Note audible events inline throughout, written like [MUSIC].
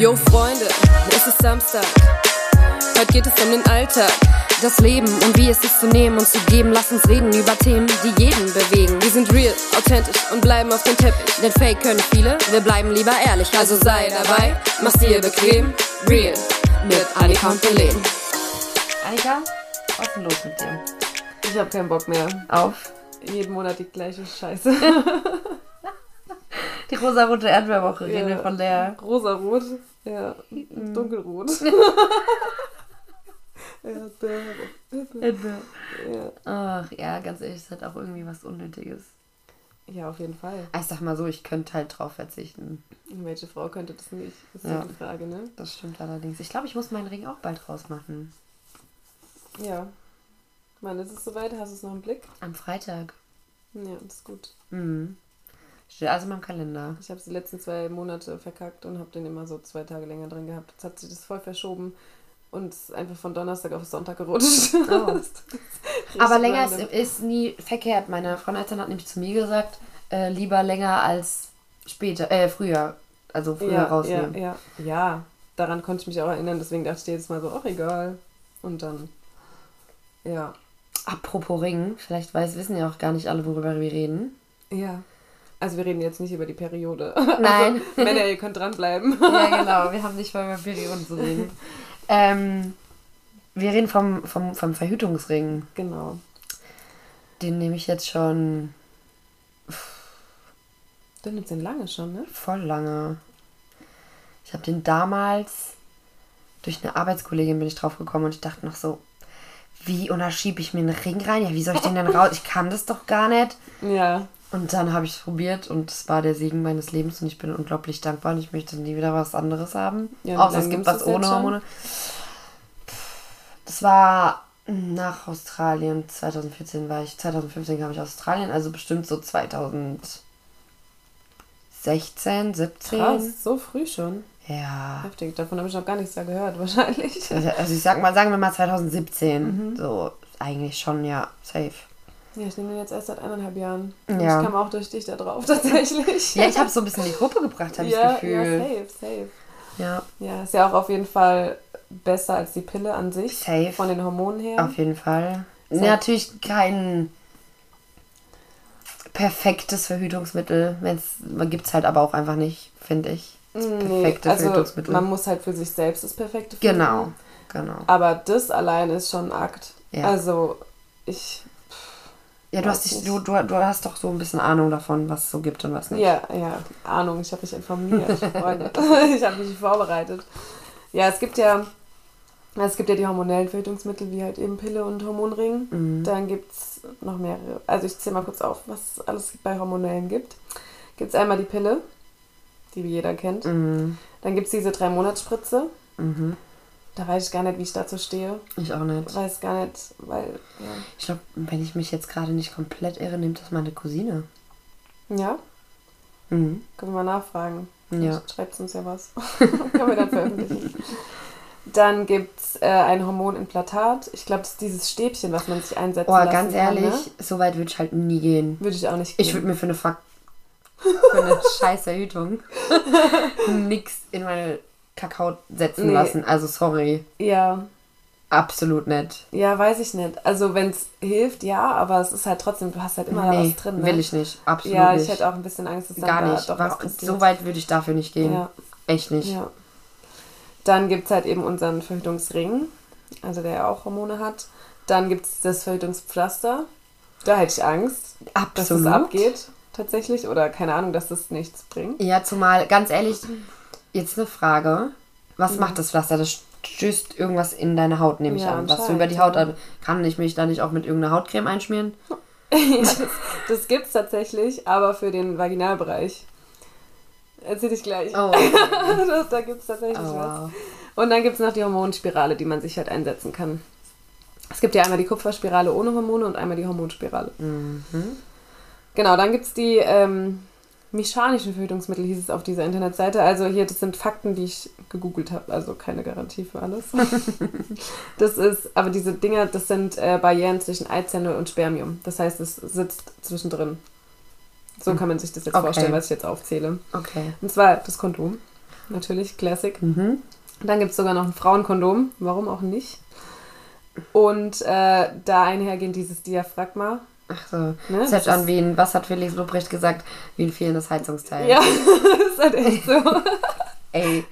Yo Freunde, es ist Samstag. Heute geht es um den Alltag. Das Leben und wie es ist zu nehmen und zu geben. Lass uns reden über Themen, die jeden bewegen. Wir sind real, authentisch und bleiben auf dem Teppich. Denn Fake können viele, wir bleiben lieber ehrlich. Also sei dabei, mach's dir bequem. Real mit Annika und Belen. Annika, was ist denn los mit dir? Ich hab keinen Bock mehr. Auf Jeden Monat die gleiche Scheiße. [LAUGHS] die rosa-rote Erdbeerwoche Ja. reden wir von der. Rosarot. Ja, dunkelrot. [LAUGHS] ja, der. Erdbeer. Ja. Ach ja, ganz ehrlich, es hat auch irgendwie was Unnötiges. ja, auf jeden Fall. Ah, Ich sag mal so, ich könnte halt drauf verzichten. Welche Frau könnte das nicht? Das ist Ja. ja die Frage, ne? Das stimmt allerdings. Ich glaube, ich muss meinen Ring auch bald rausmachen. Ja. Wann ist es soweit? Hast du es noch im Blick? Am Freitag. Ja, das ist gut. Mhm. Steht also in meinem Kalender. Ich habe es die letzten zwei Monate verkackt und habe den immer so zwei Tage länger drin gehabt. Jetzt hat sich das voll verschoben und einfach von Donnerstag auf Sonntag gerutscht. Oh. [LAUGHS] Aber länger ist, ist nie verkehrt. Meine Fraueneltern hat nämlich zu mir gesagt, äh, lieber länger als später, äh, früher. Also früher ja, rausnehmen. Ja, ja, ja, daran konnte ich mich auch erinnern. Deswegen dachte ich jedes Mal so, ach egal. Und dann, ja. Apropos Ring, vielleicht weiß, wissen ja auch gar nicht alle, worüber wir reden. Ja. Also wir reden jetzt nicht über die Periode. [LAUGHS] Nein. Also, [LAUGHS] Männer, ihr könnt dranbleiben. [LAUGHS] ja, genau. Wir haben nicht mal über Perioden zu reden. ähm, wir reden vom, vom, vom Verhütungsring. Genau. Den nehme ich jetzt schon Du nimmst den lange schon, ne? voll lange. Ich habe den damals durch eine Arbeitskollegin bin ich drauf gekommen und ich dachte noch so, wie und da schiebe ich mir einen Ring rein? Ja, wie soll ich den denn raus? Ich kann das doch gar nicht. Ja. Und dann habe ich es probiert und es war der Segen meines Lebens und ich bin unglaublich dankbar und ich möchte nie wieder was anderes haben. Ja, Außer es gibt was ohne? Hormone. Das war nach Australien, 2014 war ich, 2015 kam ich aus Australien, also bestimmt so 2016, 17. Krass, so früh schon. Ja. Heftig, davon habe ich noch gar nichts da gehört, [LAUGHS] wahrscheinlich. Also also ich sag mal, sagen wir mal 2017. Mhm. So, eigentlich schon, ja, safe. Ja, ich nehme den jetzt erst seit eineinhalb Jahren. Ja. Ich kam auch durch dich da drauf, [LAUGHS] tatsächlich. Ja, ich habe so ein bisschen in die Gruppe gebracht, habe ich ja, das ja, Gefühl. safe, safe. Ja, Ja, ist ja auch auf jeden Fall besser als die Pille an sich. Safe. Von den Hormonen her. auf jeden Fall. So. Natürlich kein perfektes Verhütungsmittel. Gibt es halt aber auch einfach nicht, finde ich. Das Nee, perfekte also Verhütungsmittel. man muss halt für sich selbst das perfekte finden. Genau, genau. Aber das allein ist schon ein Akt. Ja. Also, ich, Ja, du hast, dich, du, du, du hast doch so ein bisschen Ahnung davon, was es so gibt und was nicht. ja, ja, Ahnung, ich habe mich informiert, Freunde. [LAUGHS] ich habe mich vorbereitet. Ja, es gibt ja, es gibt ja die hormonellen Verhütungsmittel, wie halt eben Pille und Hormonring. Mhm. Dann gibt es noch mehrere. Also ich zähle mal kurz auf, was es alles bei Hormonellen gibt. Gibt es einmal die Pille, die wie jeder kennt. Mhm. Dann gibt es diese drei Monatsspritze. Mhm. Da weiß ich gar nicht, wie ich dazu stehe. Ich auch nicht. Weiß gar nicht, weil, ja. Ich glaube, wenn ich mich jetzt gerade nicht komplett irre, nimmt das meine Cousine. Ja, Mhm. können wir mal nachfragen. Ja. Schreibt uns ja was. [LAUGHS] können wir dann veröffentlichen. Dann gibt es äh, ein Hormonimplantat. Ich glaube, das ist dieses Stäbchen, was man sich einsetzen Oh, ganz kann, ehrlich, Ne? so weit würde ich halt nie gehen. Würde ich auch nicht Ich gehen. würde mir für eine, Ver [LAUGHS] für eine scheiß Verhütung [LAUGHS] nix in meine Kakao setzen Nee. lassen. Also sorry, Ja, absolut nicht. ja, weiß ich nicht. Also wenn es hilft, ja, aber es ist halt trotzdem, du hast halt immer da nee, was drin. Ne? will ich nicht. Absolut Ja, nicht. ich hätte auch ein bisschen Angst, dass dann Gar da nicht. doch was so weit würde ich dafür nicht gehen. Ja, Echt nicht. ja. Dann gibt es halt eben unseren Verhütungsring, also der ja auch Hormone hat. Dann gibt es das Verhütungspflaster. Da hätte ich Angst, dass Absolut. es abgeht, tatsächlich. Oder keine Ahnung, dass das nichts bringt. Ja, zumal, ganz ehrlich, jetzt eine Frage. Was Mhm. macht das Pflaster? Das stößt irgendwas in deine Haut, nehme ich Ja, an. Was du über die Haut an. Kann ich mich da nicht auch mit irgendeiner Hautcreme einschmieren? [LAUGHS] das das gibt es tatsächlich, aber für den Vaginalbereich. Erzähl ich gleich. Oh, [LAUGHS] Das- da gibt es tatsächlich oh was. wow. Und dann gibt es noch die Hormonspirale, die man sich halt einsetzen kann. Es gibt ja einmal die Kupferspirale ohne Hormone und einmal die Hormonspirale. Mhm. Genau, dann gibt es die ähm, mechanischen Verhütungsmittel, hieß es auf dieser Internetseite. Also hier, das sind Fakten, die ich gegoogelt habe, also keine Garantie für alles. [LAUGHS] das ist, aber diese Dinger, das sind äh, Barrieren zwischen Eizelle und Spermium. Das heißt, es sitzt zwischendrin. So kann man sich das jetzt Okay. vorstellen, was ich jetzt aufzähle. Okay. Und zwar das Kondom. natürlich, Classic. Mhm. Dann gibt es sogar noch ein Frauenkondom, warum auch nicht. Und äh, da einhergehend dieses Diaphragma. Ach so. Ne, das hört an wie ein, was hat Felix Lobrecht gesagt? Wie ein fehlendes Heizungsteil. Ja, [LAUGHS] das ist halt echt so. [LAUGHS] Ey,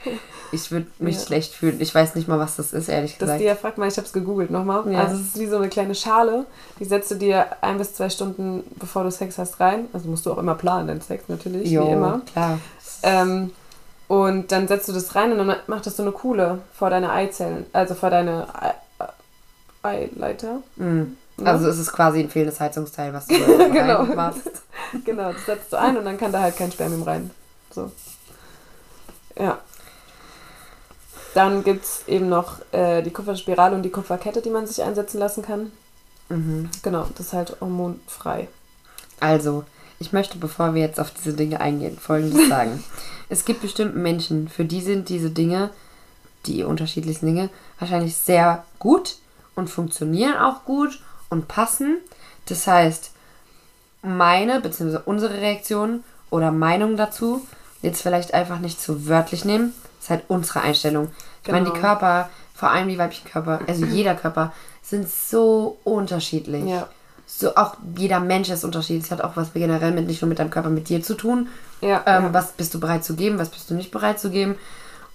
ich würde mich Ja. schlecht fühlen. Ich weiß nicht mal, was das ist, ehrlich Das gesagt. Diaphragma, ich habe es gegoogelt nochmal. Ja. Also es ist wie so eine kleine Schale, die setzt du dir ein bis zwei Stunden bevor du Sex hast rein. Also musst du auch immer planen, deinen Sex natürlich, jo, wie immer. klar. Ähm, und dann setzt du das rein und dann macht das so eine Kuhle vor deine Eizellen, also vor deine Ei- Eileiter. Mhm. Ne? Also es ist quasi ein fehlendes Heizungsteil, was du [LAUGHS] Genau. machst. [LAUGHS] Genau, das setzt du ein und dann kann da halt kein Spermium rein. So. Ja. Dann gibt es eben noch äh, die Kupferspirale und die Kupferkette, die man sich einsetzen lassen kann. Mhm. Genau, das ist halt hormonfrei. Also, ich möchte, bevor wir jetzt auf diese Dinge eingehen, Folgendes [LAUGHS] sagen. es gibt bestimmt Menschen, für die sind diese Dinge, die unterschiedlichsten Dinge, wahrscheinlich sehr gut und funktionieren auch gut und passen. Das heißt, meine bzw. unsere Reaktion oder Meinung dazu jetzt vielleicht einfach nicht zu wörtlich nehmen. Das ist halt unsere Einstellung. Ich meine, die Genau. Körper, vor allem die weiblichen Körper, also jeder Körper, sind so unterschiedlich. Ja. So auch jeder Mensch ist unterschiedlich. Es hat auch was generell mit nicht nur mit deinem Körper, mit dir zu tun. Ja, Ähm, ja. Was bist du bereit zu geben, was bist du nicht bereit zu geben.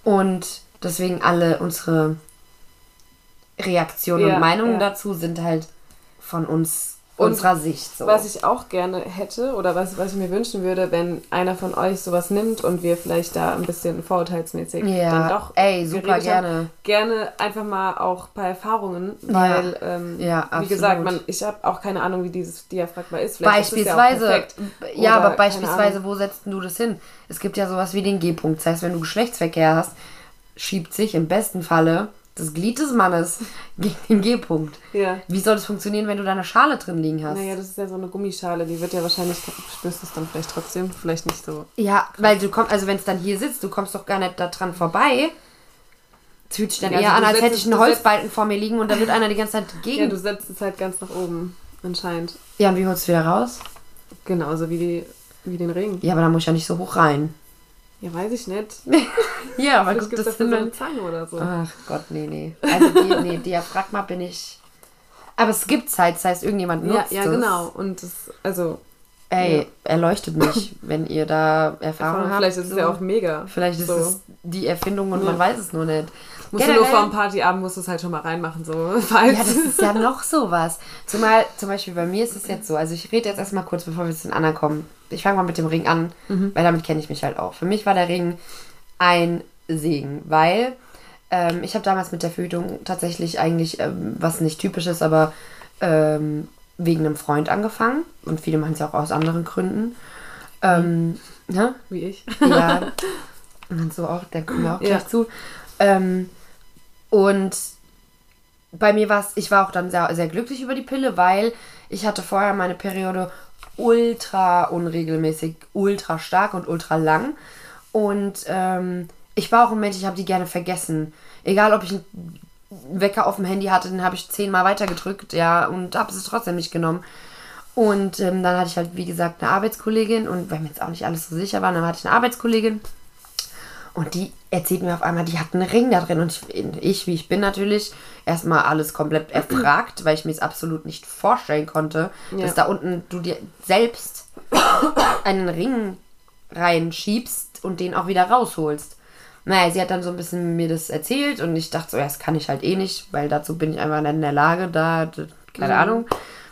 Und deswegen alle unsere Reaktionen und Meinungen dazu sind halt von uns, Und unserer Sicht so. Was ich auch gerne hätte oder was, was ich mir wünschen würde, wenn einer von euch sowas nimmt und wir vielleicht da ein bisschen vorurteilsmäßig dann ja, doch ey, super geredet haben, gerne. gerne einfach mal auch ein paar Erfahrungen, weil, ähm, Ja, wie gesagt, man, ich habe auch keine Ahnung, wie dieses Diaphragma ist. Vielleicht ist ja, Beispielsweise, perfekt. ja, Oder aber beispielsweise, wo setzt du das hin? Es gibt ja sowas wie den G-Punkt. Das heißt, wenn du Geschlechtsverkehr hast, schiebt sich im besten Falle das Glied des Mannes [LAUGHS] gegen den G-Punkt. Ja. Wie soll das funktionieren, wenn du da eine Schale drin liegen hast? Naja, das ist ja so eine Gummischale, die wird ja wahrscheinlich, spürst du es dann vielleicht trotzdem, vielleicht nicht so. Ja, weil du kommst, also wenn es dann hier sitzt, du kommst doch gar nicht da dran vorbei. Es fühlt sich dann Ja, eher also an, als hätte ich einen Holzbalken vor mir liegen und da wird einer die ganze Zeit [LAUGHS] Ja, gegen. du setzt es halt ganz nach oben, anscheinend. Ja, und wie holst du wieder raus? Genauso wie, die, wie den Ring. Ja, aber da muss ich ja nicht so hoch rein. Ja, weiß ich nicht. [LAUGHS] Ja, aber guck, gibt es das sind so eine. Zange oder so. Ach Gott, nee, nee. Also, die, nee, [LAUGHS] Diaphragma bin ich... Aber es gibt's halt, das heißt, irgendjemand Ja, nutzt ja, es. genau. Und das, also, Ey, Ja. erleuchtet mich, [LAUGHS] wenn ihr da Erfahrung habt. vielleicht ist es so. ja auch mega. Vielleicht ist so. es die Erfindung und Ja. man weiß es nur nicht. Musst du nur Generell- vor dem Partyabend musst du es halt schon mal reinmachen, so. Falls. Ja, das ist ja noch sowas. Zumal, zum Beispiel bei mir ist es jetzt so, also ich rede jetzt erstmal kurz, bevor wir zu den anderen kommen. Ich fange mal mit dem Ring an, weil damit kenne ich mich halt auch. Für mich war der Ring ein Segen, weil ähm, ich habe damals mit der Verhütung tatsächlich eigentlich, ähm, was nicht typisch ist, aber ähm, wegen einem Freund angefangen. Und viele machen es ja auch aus anderen Gründen. Ähm, ne? Wie ich. Ja. [LAUGHS] Und so auch, da kommen wir auch gleich Ja. zu. Ähm, und bei mir war es, ich war auch dann sehr, sehr glücklich über die Pille, weil ich hatte vorher meine Periode ultra unregelmäßig, ultra stark und ultra lang. Und ähm, ich war auch ein Mensch, ich habe die gerne vergessen. Egal, ob ich einen Wecker auf dem Handy hatte, den habe ich zehnmal weitergedrückt, ja, und habe es trotzdem nicht genommen. Und ähm, dann hatte ich halt, wie gesagt, eine Arbeitskollegin und weil mir jetzt auch nicht alles so sicher war, dann hatte ich eine Arbeitskollegin und die erzählt mir auf einmal, die hat einen Ring da drin. Und ich, ich wie ich bin natürlich, erstmal alles komplett erfragt, weil ich mir es absolut nicht vorstellen konnte, Ja. dass da unten du dir selbst einen Ring reinschiebst und den auch wieder rausholst. Naja, sie hat dann so ein bisschen mir das erzählt und ich dachte so, ja, das kann ich halt eh nicht, weil dazu bin ich einfach nicht in der Lage, da, keine Ahnung.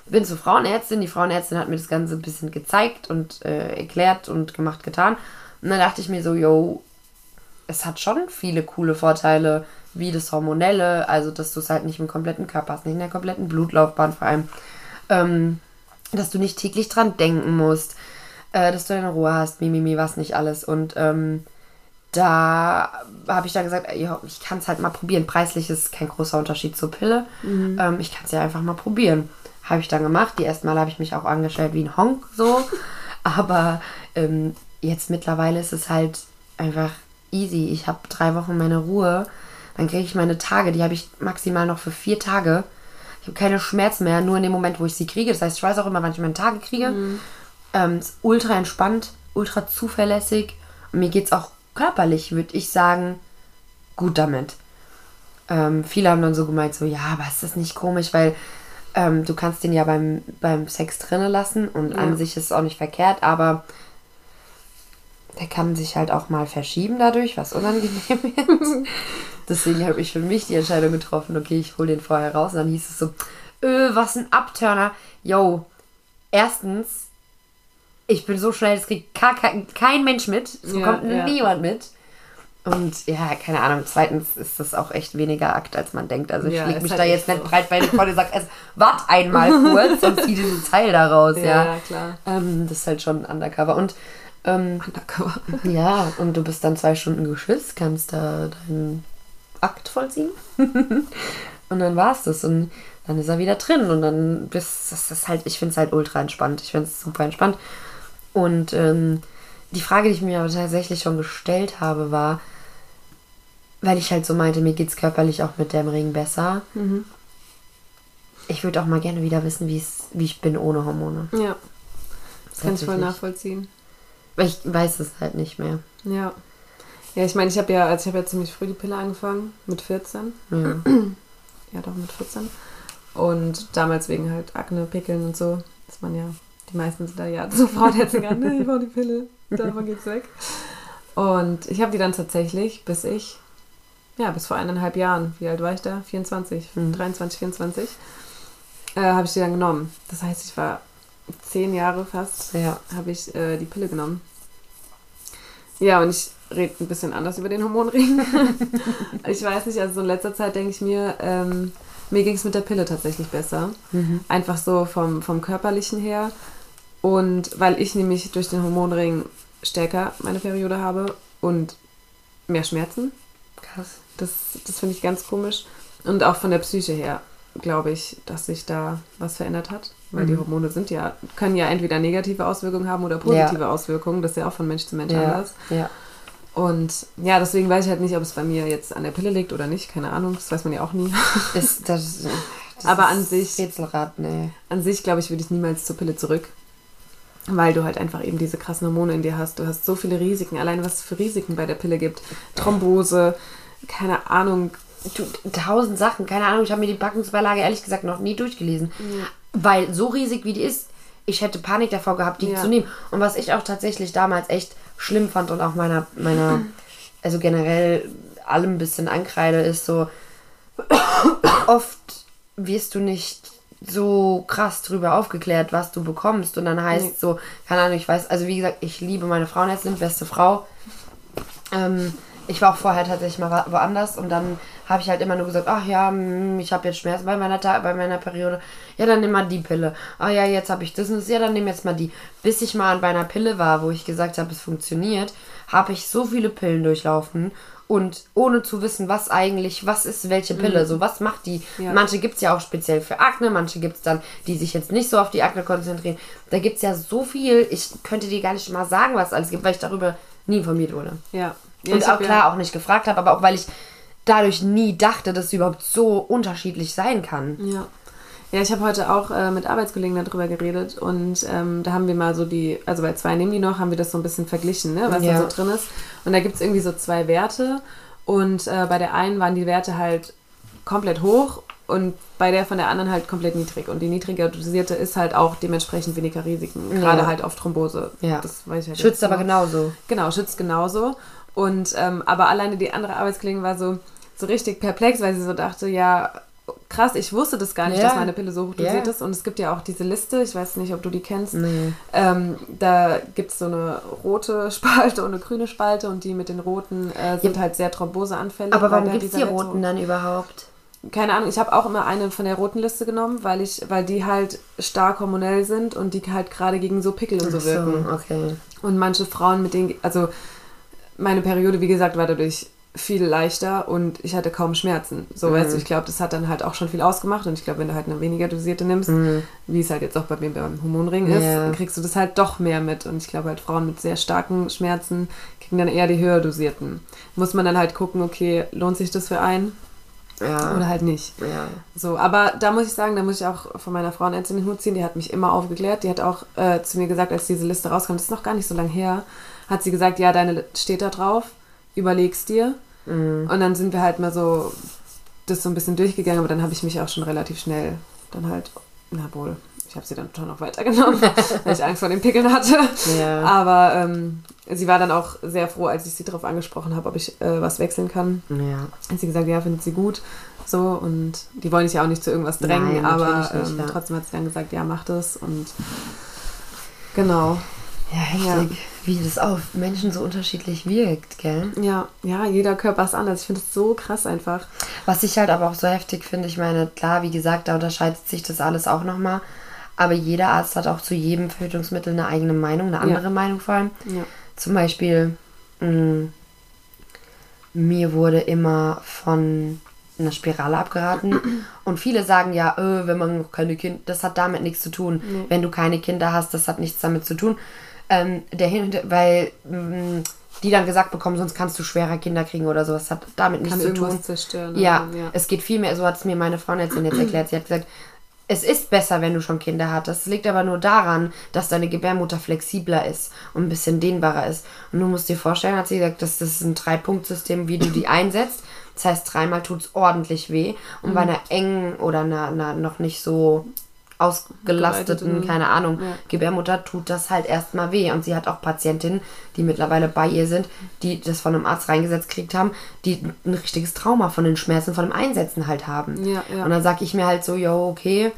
Bin zur Frauenärztin, die Frauenärztin hat mir das Ganze ein bisschen gezeigt und äh, erklärt und gemacht, getan. Und dann dachte ich mir so, yo, es hat schon viele coole Vorteile, wie das Hormonelle, also dass du es halt nicht im kompletten Körper hast, nicht in der kompletten Blutlaufbahn vor allem, ähm, dass du nicht täglich dran denken musst, äh, dass du deine Ruhe hast, mimimi, was nicht alles. Und ähm, da habe ich dann gesagt, ja, ich kann es halt mal probieren. Preislich ist kein großer Unterschied zur Pille. Ähm, ich kann es ja einfach mal probieren. Habe ich dann gemacht. Die ersten Mal habe ich mich auch angestellt wie ein Honk so. [LAUGHS] Aber ähm, jetzt mittlerweile ist es halt einfach easy. Ich habe drei Wochen meine Ruhe. Dann kriege ich meine Tage. Die habe ich maximal noch für vier Tage. Ich habe keine Schmerzen mehr, nur in dem Moment, wo ich sie kriege. Das heißt, ich weiß auch immer, wann ich meine Tage kriege. Ähm, ist ultra entspannt, ultra zuverlässig. Und mir geht es auch körperlich würde ich sagen, gut damit. Ähm, viele haben dann so gemeint, so, ja, aber ist das nicht komisch, weil ähm, du kannst den ja beim, beim Sex drinnen lassen und Ja. an sich ist es auch nicht verkehrt, aber der kann sich halt auch mal verschieben dadurch, was unangenehm [LAUGHS] wird. Deswegen habe ich für mich die Entscheidung getroffen, okay, ich hole den vorher raus. Und dann hieß es so, öh, was ein Abturner. Yo, erstens, ich bin so schnell, das kriegt kein, kein Mensch mit. Es Ja, bekommt ja. niemand mit. Und ja, keine Ahnung. Zweitens ist das auch echt weniger Akt, als man denkt. Also ich Ja, leg mich halt da jetzt nicht so. breit bei den Vorne und sag, es wart einmal kurz und zieh dieses Teil da raus, ja. Ja, klar. Ähm, das ist halt schon undercover. Und ähm, Undercover. ja, und du bist dann zwei Stunden geschützt, kannst da deinen Akt vollziehen. [LAUGHS] und dann war's das. Und dann ist er wieder drin. Und dann bist das ist halt, ich finde es halt ultra entspannt. Ich finde es super entspannt. Und ähm, die Frage, die ich mir aber tatsächlich schon gestellt habe, war, weil ich halt so meinte, mir geht's körperlich auch mit dem Ring besser. Mhm. Ich würde auch mal gerne wieder wissen, wie es, ich bin ohne Hormone. Ja. Das kann ich voll nachvollziehen. Weil ich weiß es halt nicht mehr. Ja. Ja, ich meine, ich habe ja, also ich habe ja ziemlich früh die Pille angefangen, mit 14. Ja. Ja, doch mit 14. Und damals wegen halt Akne, Pickeln und so, ist man ja, die meisten sind da ja [LAUGHS] so Frauen jetzt an, ne, ich brauche die Pille, davon geht's weg. Und ich habe die dann tatsächlich, bis ich, ja, bis vor eineinhalb Jahren, wie alt war ich da? 24, Mhm. 23, 24, äh, habe ich die dann genommen. Das heißt, ich war zehn Jahre fast ja. habe ich äh, die Pille genommen. Ja, und ich rede ein bisschen anders über den Hormonring. [LAUGHS] ich weiß nicht, also so in letzter Zeit denke ich mir, ähm, mir ging es mit der Pille tatsächlich besser. Mhm. Einfach so vom, vom körperlichen her. Und weil ich nämlich durch den Hormonring stärker meine Periode habe und mehr Schmerzen. Krass. Das, das finde ich ganz komisch. Und auch von der Psyche her glaube ich, dass sich da was verändert hat. Weil die Mhm. Hormone sind ja, können ja entweder negative Auswirkungen haben oder positive Auswirkungen. Das ist ja auch von Mensch zu Mensch Ja. anders. Ja. Und ja, deswegen weiß ich halt nicht, ob es bei mir jetzt an der Pille liegt oder nicht. Keine Ahnung, das weiß man ja auch nie. Ist [LAUGHS] das, das [LAUGHS] Aber an sich- Rätselrad, nee. An sich, glaube ich, würde ich niemals zur Pille zurück. Weil du halt einfach eben diese krassen Hormone in dir hast. Du hast so viele Risiken. Allein was es für Risiken bei der Pille gibt. Thrombose, keine Ahnung. Du, tausend Sachen, keine Ahnung, ich habe mir die Packungsbeilage ehrlich gesagt noch nie durchgelesen. Weil so riesig wie die ist, ich hätte Panik davor gehabt, die Ja. zu nehmen. Und was ich auch tatsächlich damals echt schlimm fand und auch meiner, meiner, also generell allem ein bisschen ankreide, ist so, oft wirst du nicht so krass drüber aufgeklärt, was du bekommst. Und dann heißt Nee. so, keine Ahnung, ich weiß, also wie gesagt, ich liebe meine Frauenärztin, beste Frau. Ähm, ich war auch vorher tatsächlich mal wo- woanders und dann habe ich halt immer nur gesagt, ach ja, mm, ich habe jetzt Schmerzen bei meiner, Ta bei meiner Periode. Ja, dann nimm mal die Pille. Ah ja, jetzt habe ich das und das. Ja, dann nimm jetzt mal die. Bis ich mal bei einer Pille war, wo ich gesagt habe, es funktioniert, habe ich so viele Pillen durchlaufen und ohne zu wissen, was eigentlich, was ist welche Pille, so was macht die. Ja. Manche gibt es ja auch speziell für Akne, manche gibt es dann, die sich jetzt nicht so auf die Akne konzentrieren. Da gibt es ja so viel, ich könnte dir gar nicht mal sagen, was es alles gibt, weil ich darüber nie informiert wurde. Ja. ja Und auch hab ja- klar auch nicht gefragt habe, aber auch weil ich dadurch nie dachte, dass es überhaupt so unterschiedlich sein kann. Ja. Ja, ich habe heute auch äh, mit Arbeitskollegen darüber geredet und ähm, da haben wir mal so die, also bei zwei nehmen die noch, haben wir das so ein bisschen verglichen, ne, was Ja. da so drin ist. Und da gibt es irgendwie so zwei Werte und äh, bei der einen waren die Werte halt komplett hoch und bei der von der anderen halt komplett niedrig. Und die niedriger dosierte ist halt auch dementsprechend weniger Risiken, gerade Ja. halt auf Thrombose. Ja. Das weiß ich halt Schützt aber nur. genauso. Genau, schützt genauso. Und ähm, aber alleine die andere Arbeitskollegin war so, so richtig perplex, weil sie so dachte, ja, krass, ich wusste das gar nicht, Ja. dass meine Pille so hoch dosiert Ja. ist. Und es gibt ja auch diese Liste, ich weiß nicht, ob du die kennst. Nee. Ähm, da gibt es so eine rote [LAUGHS] Spalte und eine grüne Spalte und die mit den roten äh, sind halt sehr thromboseanfällig. Aber warum gibt es die so- roten dann überhaupt? keine Ahnung, ich habe auch immer eine von der roten Liste genommen, weil ich, weil die halt stark hormonell sind und die halt gerade gegen so Pickel und so Ach wirken. okay. Und manche Frauen mit denen, also meine Periode, wie gesagt, war dadurch viel leichter und ich hatte kaum Schmerzen. So, Mhm. weißt du, ich glaube, das hat dann halt auch schon viel ausgemacht und ich glaube, wenn du halt eine weniger dosierte nimmst, Mhm. wie es halt jetzt auch bei mir beim Hormonring ist, Ja. dann kriegst du das halt doch mehr mit. Und ich glaube halt, Frauen mit sehr starken Schmerzen kriegen dann eher die höher dosierten. Muss man dann halt gucken, okay, lohnt sich das für einen Ja. oder halt nicht. ja. So, aber da muss ich sagen, da muss ich auch von meiner Frauenärztin den Hut ziehen, die hat mich immer aufgeklärt. Die hat auch äh, zu mir gesagt, als diese Liste rauskam, das ist noch gar nicht so lange her, hat sie gesagt, ja, deine steht da drauf. Überlegst dir. Mhm. Und dann sind wir halt mal so das so ein bisschen durchgegangen, aber dann habe ich mich auch schon relativ schnell dann halt, na wohl, ich habe sie dann schon noch weitergenommen, [LAUGHS] weil ich Angst vor den Pickeln hatte. Ja. Aber ähm, sie war dann auch sehr froh, als ich sie darauf angesprochen habe, ob ich äh, was wechseln kann. Ja. Hat sie gesagt, ja, findet sie gut. So, und die wollen dich ja auch nicht zu irgendwas drängen, Nein, aber nicht, ähm, ja. trotzdem hat sie dann gesagt, ja, mach das. Und genau. Ja, heftig. Wie das auf Menschen so unterschiedlich wirkt, gell? Ja, ja, jeder Körper ist anders. Ich finde es so krass einfach. Was ich halt aber auch so heftig finde, ich meine, klar, wie gesagt, da unterscheidet sich das alles auch nochmal. Aber jeder Arzt hat auch zu jedem Verhütungsmittel eine eigene Meinung, eine andere Meinung vor allem. Ja. Zum Beispiel, mh, mir wurde immer von einer Spirale abgeraten. [CLEARS THROAT] Und viele sagen ja, äh, wenn man keine Kinder, das hat damit nichts zu tun. Nee. Wenn du keine Kinder hast, das hat nichts damit zu tun. Ähm, der Hin weil mh, die dann gesagt bekommen, sonst kannst du schwerer Kinder kriegen oder sowas. hat damit nichts zu tun. zerstören. Ja, oder? ja. es geht viel mehr, so hat es mir meine Freundin jetzt erklärt. Sie hat gesagt, es ist besser, wenn du schon Kinder hattest. Es liegt aber nur daran, dass deine Gebärmutter flexibler ist und ein bisschen dehnbarer ist. Und du musst dir vorstellen, hat sie gesagt, dass das ist ein Drei-Punkt-System, wie du die einsetzt. Das heißt, dreimal tut es ordentlich weh. Und Mhm. bei einer engen oder einer, einer noch nicht so ausgelasteten, keine Ahnung, ja. Gebärmutter tut das halt erstmal weh. Und sie hat auch Patientinnen, die mittlerweile bei ihr sind, die das von einem Arzt reingesetzt gekriegt haben, die ein richtiges Trauma von den Schmerzen, von dem Einsetzen halt haben. Ja, ja. Und dann sag ich mir halt so, yo, okay,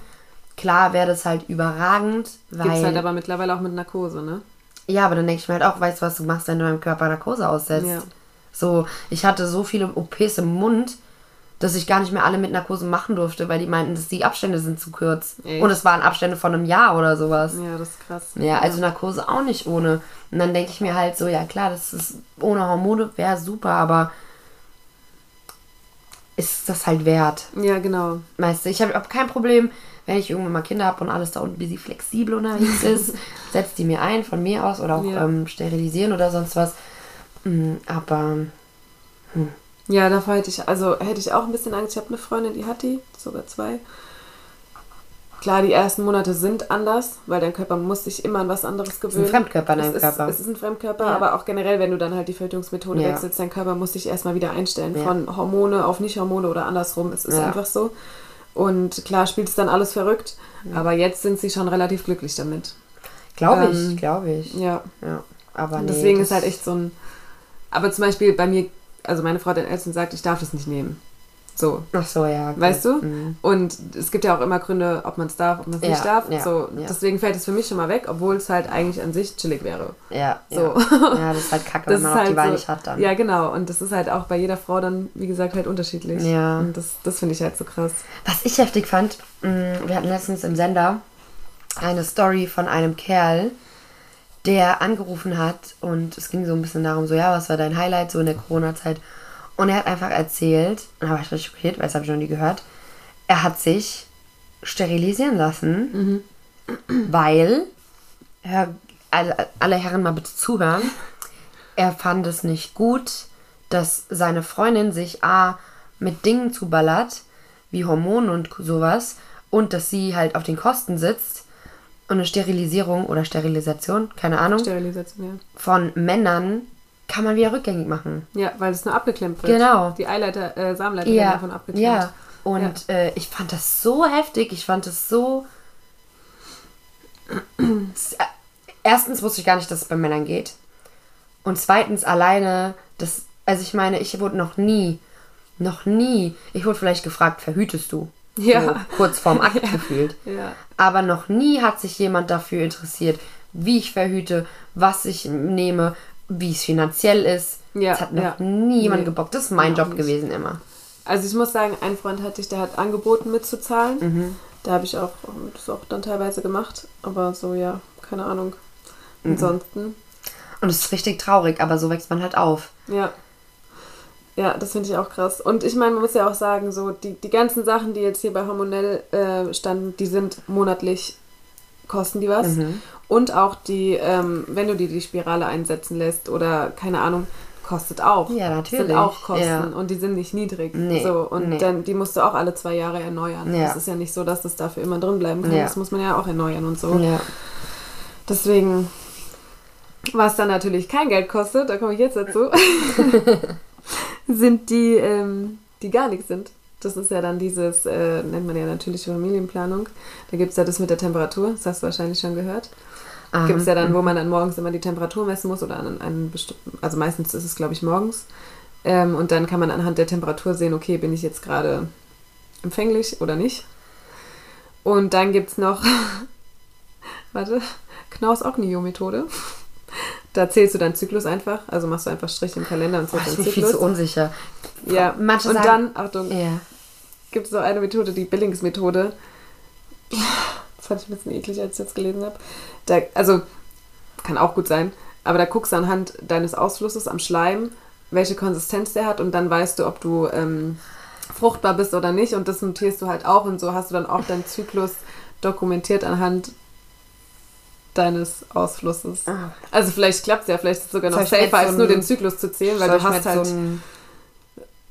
klar wäre das halt überragend, weil... Gibt es halt aber mittlerweile auch mit Narkose, ne? ja, aber dann denke ich mir halt auch, weißt du, was du machst, wenn du deinem Körper Narkose aussetzt? So, ich hatte so viele OPs im Mund, dass ich gar nicht mehr alle mit Narkose machen durfte, weil die meinten, dass die Abstände sind zu kurz. Echt? Und es waren Abstände von einem Jahr oder sowas. Ja, das ist krass. Ja, also Narkose auch nicht ohne. Und dann denke ich mir halt so, ja klar, das ist ohne Hormone wäre super, aber ist das halt wert? Ja, genau. Weißt du, ich habe hab kein Problem, wenn ich irgendwann mal Kinder habe und alles da unten busy flexibel unterwegs [LAUGHS] ist, setzt die mir ein von mir aus oder auch Ja. ähm, sterilisieren oder sonst was. Mm, Aber Ja, davor hätte ich, also hätte ich auch ein bisschen Angst. Ich habe eine Freundin, die hat die, sogar zwei. Klar, die ersten Monate sind anders, weil dein Körper muss sich immer an was anderes gewöhnen. ein Fremdkörper in es deinem ist, Körper. Es ist ein Fremdkörper, Ja. aber auch generell, wenn du dann halt die Verhütungsmethode Ja. wechselst, dein Körper muss sich erstmal wieder einstellen. Ja. Von Hormone auf Nicht-Hormone oder andersrum. Es ist einfach so. Und klar spielt es dann alles verrückt, aber jetzt sind sie schon relativ glücklich damit. glaube Ähm, ich, glaube ich. Ja. Ja. Aber Und nee, deswegen ist halt echt so ein. Aber zum Beispiel bei mir, also meine Frau den Ärztin sagt, ich darf das nicht nehmen. So. Ach so, ja. okay. Weißt du? Mhm. Und es gibt ja auch immer Gründe, ob man es darf, ob man es Ja, nicht darf. ja, so, ja. Deswegen fällt es für mich schon mal weg, obwohl es halt eigentlich an sich chillig wäre. Ja, So. ja. ja, das ist halt kacke, Das wenn man auch die halt Wahl so- nicht hat dann. Ja, genau. Und das ist halt auch bei jeder Frau dann, wie gesagt, halt unterschiedlich. Ja. Und das, das finde ich halt so krass. Was ich heftig fand, mh, wir hatten letztens im Sender eine Story von einem Kerl, der angerufen hat und es ging so ein bisschen darum, so, ja, was war dein Highlight so in der Corona-Zeit? Und er hat einfach erzählt, und da war ich richtig schockiert, weil das habe ich noch nie gehört, er hat sich sterilisieren lassen, weil, hör, alle, alle Herren mal bitte zuhören, er fand es nicht gut, dass seine Freundin sich A mit Dingen zuballert, wie Hormonen und sowas, und dass sie halt auf den Kosten sitzt eine Sterilisierung oder Sterilisation, keine Ahnung, Sterilisation, von Männern kann man wieder rückgängig machen. ja. Ja, weil es nur abgeklemmt wird. Genau. Die Eileiter, äh, Samenleiter werden Ja, davon abgeklemmt. ja. Und Äh, ich fand das so heftig. Ich fand das so. [CLEARS THROAT] Erstens wusste ich gar nicht, dass es bei Männern geht. Und zweitens alleine, das. Also ich meine, ich wurde noch nie, noch nie, ich wurde vielleicht gefragt, verhütest du? Ja. So, kurz vorm Akt [LAUGHS] gefühlt. Ja. Aber noch nie hat sich jemand dafür interessiert, wie ich verhüte, was ich nehme, wie es finanziell ist. Ja, das hat noch ja. nie jemand Nee. gebockt. Das ist mein Ja, Job nicht. gewesen immer. Also ich muss sagen, ein Freund hatte ich, der hat angeboten mitzuzahlen. Mhm. Da habe ich auch das auch dann teilweise gemacht. Aber so, ja, keine Ahnung. Mhm. Ansonsten, Und es ist richtig traurig, aber so wächst man halt auf. ja. Ja, das finde ich auch krass. Und ich meine, man muss ja auch sagen, so die, die ganzen Sachen, die jetzt hier bei Hormonell äh, standen, die sind monatlich, kosten die was. Mhm. Und auch die, ähm, wenn du dir die Spirale einsetzen lässt oder keine Ahnung, kostet auch. Ja, natürlich. Sind auch Kosten Ja. und die sind nicht niedrig. Nee, So, und nee. dann, die musst du auch alle zwei Jahre erneuern. Ja. Es ist ja nicht so, dass das dafür immer drin bleiben kann. Ja. Das muss man ja auch erneuern und so. Ja. Deswegen, Was dann natürlich kein Geld kostet, da komme ich jetzt dazu, [LAUGHS] sind die, ähm, die gar nichts sind. Das ist ja dann dieses, äh, nennt man ja natürliche Familienplanung. Da gibt es ja das mit der Temperatur, das hast du wahrscheinlich schon gehört. Ah, Gibt es ja dann, wo man dann morgens immer die Temperatur messen muss oder an einen bestimmten, also meistens ist es glaube ich morgens. Ähm, und dann kann man anhand der Temperatur sehen, okay, bin ich jetzt gerade empfänglich oder nicht. Und dann gibt es noch, [LAUGHS] warte, Knaus-Ognio-Methode. Da zählst du deinen Zyklus einfach, also machst du einfach Strich im Kalender und Oh, zählst ich deinen bin viel zu Zyklus. unsicher. Ja, Manche und sagen- dann, Achtung, Ja. gibt es noch eine Methode, die Billings-Methode. Das fand ich ein bisschen eklig, als ich das gelesen habe. Da, also, kann auch gut sein, aber da guckst du anhand deines Ausflusses am Schleim, welche Konsistenz der hat und dann weißt du, ob du ähm, fruchtbar bist oder nicht und das notierst du halt auch und so hast du dann auch deinen Zyklus dokumentiert anhand deines Ausflusses. Ah. Also vielleicht klappt es ja, vielleicht ist es sogar noch safer, als so nur den Zyklus zu zählen, weil du hast halt... so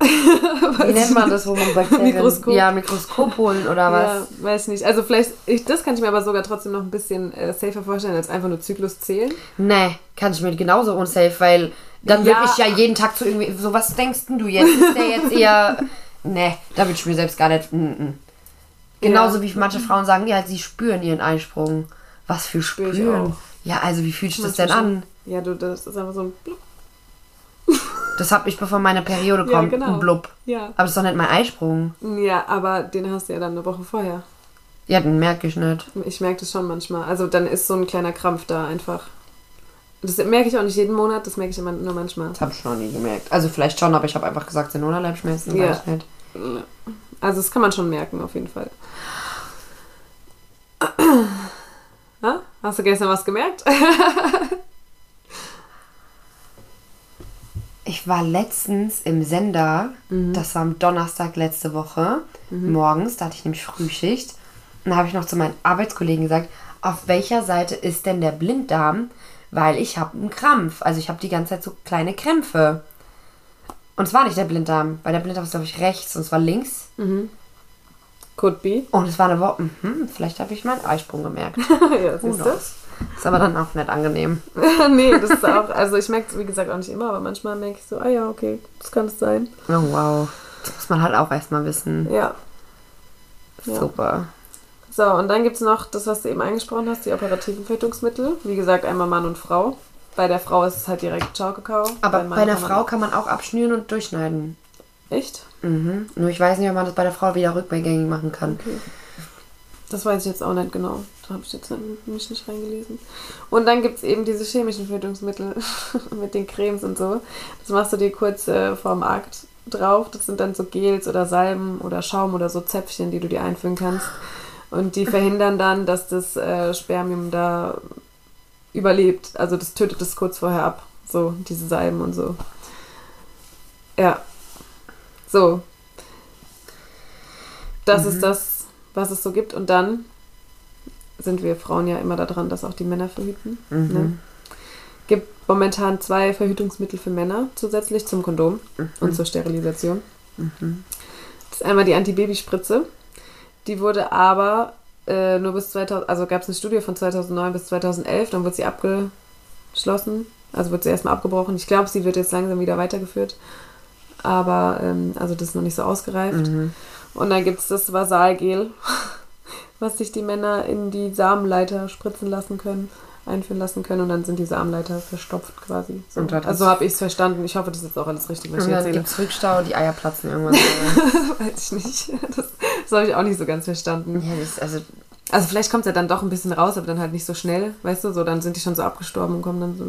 [LAUGHS] wie nennt man das, wo man Bakterien... Mikroskop. Ja, Mikroskop holen oder was? Ja, weiß nicht. Also vielleicht, ich, das kann ich mir aber sogar trotzdem noch ein bisschen äh, safer vorstellen, als einfach nur Zyklus zählen. Nee, kann ich mir genauso unsafe, weil dann Ja. würde ich ja jeden Tag zu irgendwie... So, was denkst denn du jetzt? Ist der jetzt eher... [LAUGHS] Nee, da würde ich mir selbst gar nicht... Mm -mm. Genauso Ja. wie manche Frauen sagen, ja, sie spüren ihren Eisprung. Was für Spür spüren? auch. Ja, also wie fühlt sich das denn an? Ja, du, das ist einfach so ein Blub. [LAUGHS] Das hat mich, bevor meine Periode Ja, kommt, genau. ein Blub. Ja. Aber das ist doch nicht mein Eisprung. Ja, aber den hast du ja dann eine Woche vorher. Ja, den merke ich nicht. Ich merke das schon manchmal. Also dann ist so ein kleiner Krampf da einfach. Das merke ich auch nicht jeden Monat, das merke ich immer nur manchmal. Das habe ich noch nie gemerkt. Also vielleicht schon, aber ich habe einfach gesagt, sind Unterleibschmerzen, Ja. weiß ich nicht. Also das kann man schon merken, auf jeden Fall. Ha? Hast du gestern was gemerkt? [LAUGHS] Ich war letztens im Sender, das war am Donnerstag letzte Woche, morgens, da hatte ich nämlich Frühschicht. Und da habe ich noch zu meinen Arbeitskollegen gesagt, auf welcher Seite ist denn der Blinddarm? Weil ich habe einen Krampf. Also ich habe die ganze Zeit so kleine Krämpfe. Und es war nicht der Blinddarm, weil der Blinddarm ist, glaube ich, rechts und es war links. Could be. Und es war eine Woche, mhm, vielleicht habe ich meinen Eisprung gemerkt. [LAUGHS] ja, siehst du? Ist aber dann auch nicht angenehm. [LAUGHS] nee, das ist auch, also ich merke es wie gesagt auch nicht immer, aber manchmal merke ich so, ah ja, okay, das kann es sein. Oh wow. Das muss man halt auch erstmal wissen. Ja. Ja. Super. So, und dann gibt es noch das, was du eben angesprochen hast, die operativen Verhütungsmittel. Wie gesagt, einmal Mann und Frau. Bei der Frau ist es halt direkt Ciao Kakao. Aber bei einer kann man- Frau kann man auch abschnüren und durchschneiden. Echt? Mhm. Nur ich weiß nicht, ob man das bei der Frau wieder rückgängig machen kann. Okay. Das weiß ich jetzt auch nicht genau. Da habe ich jetzt mich nicht reingelesen. Und dann gibt es eben diese chemischen Verhütungsmittel [LAUGHS] mit den Cremes und so. Das machst du dir kurz äh, vorm Akt drauf. Das sind dann so Gels oder Salben oder Schaum oder so Zäpfchen, die du dir einfüllen kannst. Und die verhindern dann, dass das äh, Spermium da überlebt. Also das tötet es kurz vorher ab. So, diese Salben und so. Ja. So. Das ist das, was es so gibt. Und dann sind wir Frauen ja immer daran, dass auch die Männer verhüten. Mhm. Ne? Gibt momentan zwei Verhütungsmittel für Männer zusätzlich zum Kondom und zur Sterilisation. Das ist einmal die Antibabyspritze. Die wurde aber äh, nur bis 2000, also gab es eine Studie von 2009 bis 2011, dann wurde sie abgeschlossen. Also wird sie erstmal abgebrochen. Ich glaube, sie wird jetzt langsam wieder weitergeführt. Aber, ähm, also das ist noch nicht so ausgereift. Mhm. Und dann gibt es das Vasalgel, [LAUGHS] was sich die Männer in die Samenleiter spritzen lassen können, einführen lassen können und dann sind die Samenleiter verstopft quasi. So. Das- Also habe ich es verstanden. Ich hoffe, das ist jetzt auch alles richtig, was ich Und dann erzähle. gibt es Rückstau und die Eier platzen irgendwann. [LAUGHS] ja, Weiß ich nicht. Das, das habe ich auch nicht so ganz verstanden. das ist also Also vielleicht kommt es ja dann doch ein bisschen raus, aber dann halt nicht so schnell, weißt du, so dann sind die schon so abgestorben und kommen dann so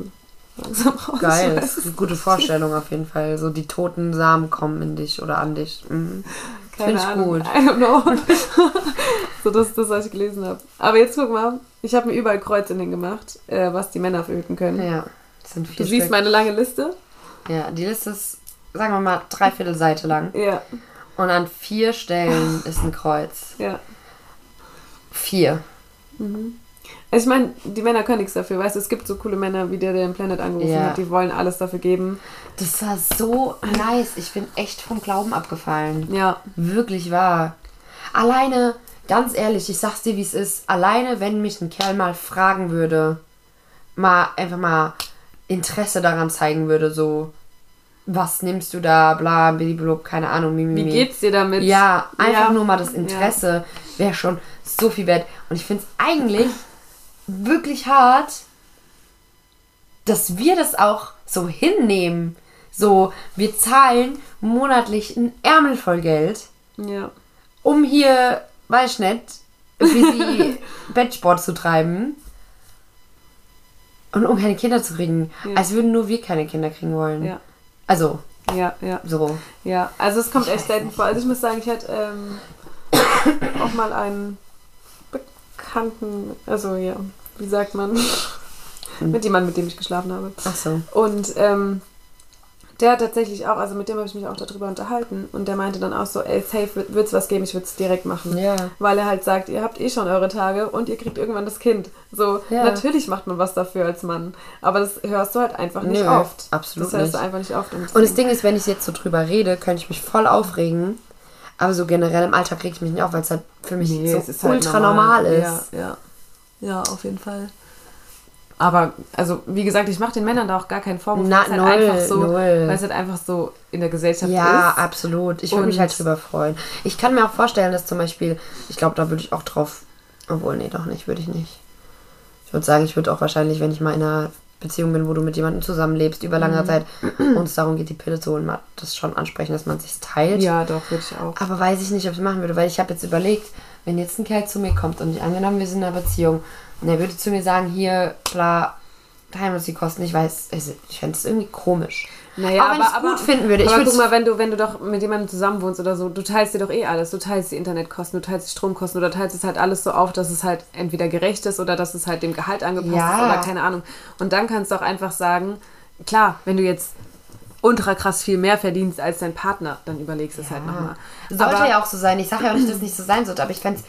langsam raus. geil. Das ist eine gute Vorstellung auf jeden Fall. So die toten Samen kommen in dich oder an dich. Mhm. Keine Ahnung. gut. I don't know. [LAUGHS] so, das ist das, was ich gelesen habe. Aber jetzt guck mal, ich habe mir überall Kreuze hingemacht, äh, was die Männer verhüten können. Ja, das sind Du vier siehst Stück. meine lange Liste? Ja, die Liste ist, sagen wir mal, dreiviertel Seite lang. Ja, Und an vier Stellen ist ein Kreuz. ja. Vier. Also ich meine, die Männer können nichts dafür, weißt du, es gibt so coole Männer, wie der, der den Planet angerufen Ja. hat, die wollen alles dafür geben. Das war so nice. Ich bin echt vom Glauben abgefallen. Ja, Wirklich wahr. Alleine, ganz ehrlich, ich sag's dir, wie es ist. Alleine, wenn mich ein Kerl mal fragen würde, mal einfach mal, Interesse daran zeigen würde, so, was nimmst du da, bla, blablabla, keine Ahnung, mimimi. Wie geht's dir damit? Ja, einfach Ja. nur mal das Interesse wäre schon so viel wert. Und ich finde es eigentlich wirklich hart, dass wir das auch so hinnehmen. So, wir zahlen monatlich ein Ärmel voll Geld, Ja. um hier, weiß ich nicht, busy [LAUGHS] Bettsport zu treiben. Und um keine Kinder zu kriegen. Ja. Als würden nur wir keine Kinder kriegen wollen. Ja. Also, Ja, ja. so. Ja, also es kommt Ich echt selten vor. Also ich muss sagen, ich hatte ähm, auch mal einen Bekannten, also ja, wie sagt man, mit jemandem, mit dem ich geschlafen habe. Ach so. Und ähm, der hat tatsächlich auch, also mit dem habe ich mich auch darüber unterhalten und der meinte dann auch so, ey, safe wird es was geben, ich würde es direkt machen. Ja. Weil er halt sagt, ihr habt eh schon eure Tage und ihr kriegt irgendwann das Kind. So, Ja. natürlich macht man was dafür als Mann, aber das hörst du halt einfach nicht Nö, oft. absolut das hörst nicht. du einfach nicht oft. Und, Und das Ding ist, wenn ich jetzt so drüber rede, könnte ich mich voll aufregen. Aber so generell im Alltag reg ich mich nicht auf, weil es halt für mich Nee, so es ist halt ultra normal, ist. Ja, ja. ja, auf jeden Fall. Aber, also, wie gesagt, ich mache den Männern da auch gar keinen Vorwurf. Na, weil es halt null, einfach so. Weil es halt einfach so in der Gesellschaft Ja, ist. absolut. Ich würde mich halt drüber freuen. Ich kann mir auch vorstellen, dass zum Beispiel, ich glaube, da würde ich auch drauf. Obwohl, nee, doch nicht, würde ich nicht. Ich würde sagen, ich würde auch wahrscheinlich, wenn ich mal in einer Beziehung bin, wo du mit jemandem zusammenlebst, über lange Mhm. Zeit, und es darum geht, die Pille zu holen, das schon ansprechen, dass man sich teilt. Ja, doch, würde ich auch. Aber weiß ich nicht, ob ich es machen würde, weil ich habe jetzt überlegt, wenn jetzt ein Kerl zu mir kommt und angenommen, wir sind in einer Beziehung und er würde zu mir sagen, hier, bla, teilen wir uns die Kosten. Ich weiß, also ich fände es irgendwie komisch. Naja, auch wenn ich es gut finden würde. Ich aber guck mal, wenn du, wenn du doch mit jemandem zusammen wohnst oder so, du teilst dir doch eh alles. Du teilst die Internetkosten, du teilst die Stromkosten oder teilst es halt alles so auf, dass es halt entweder gerecht ist oder dass es halt dem Gehalt angepasst Ja. ist oder keine Ahnung. Und dann kannst du auch einfach sagen, klar, wenn du jetzt ultra krass viel mehr verdienst als dein Partner, dann überlegst du es halt nochmal. Sollte ja auch so sein. Ich sage ja auch nicht, dass es nicht so sein sollte, aber ich fände es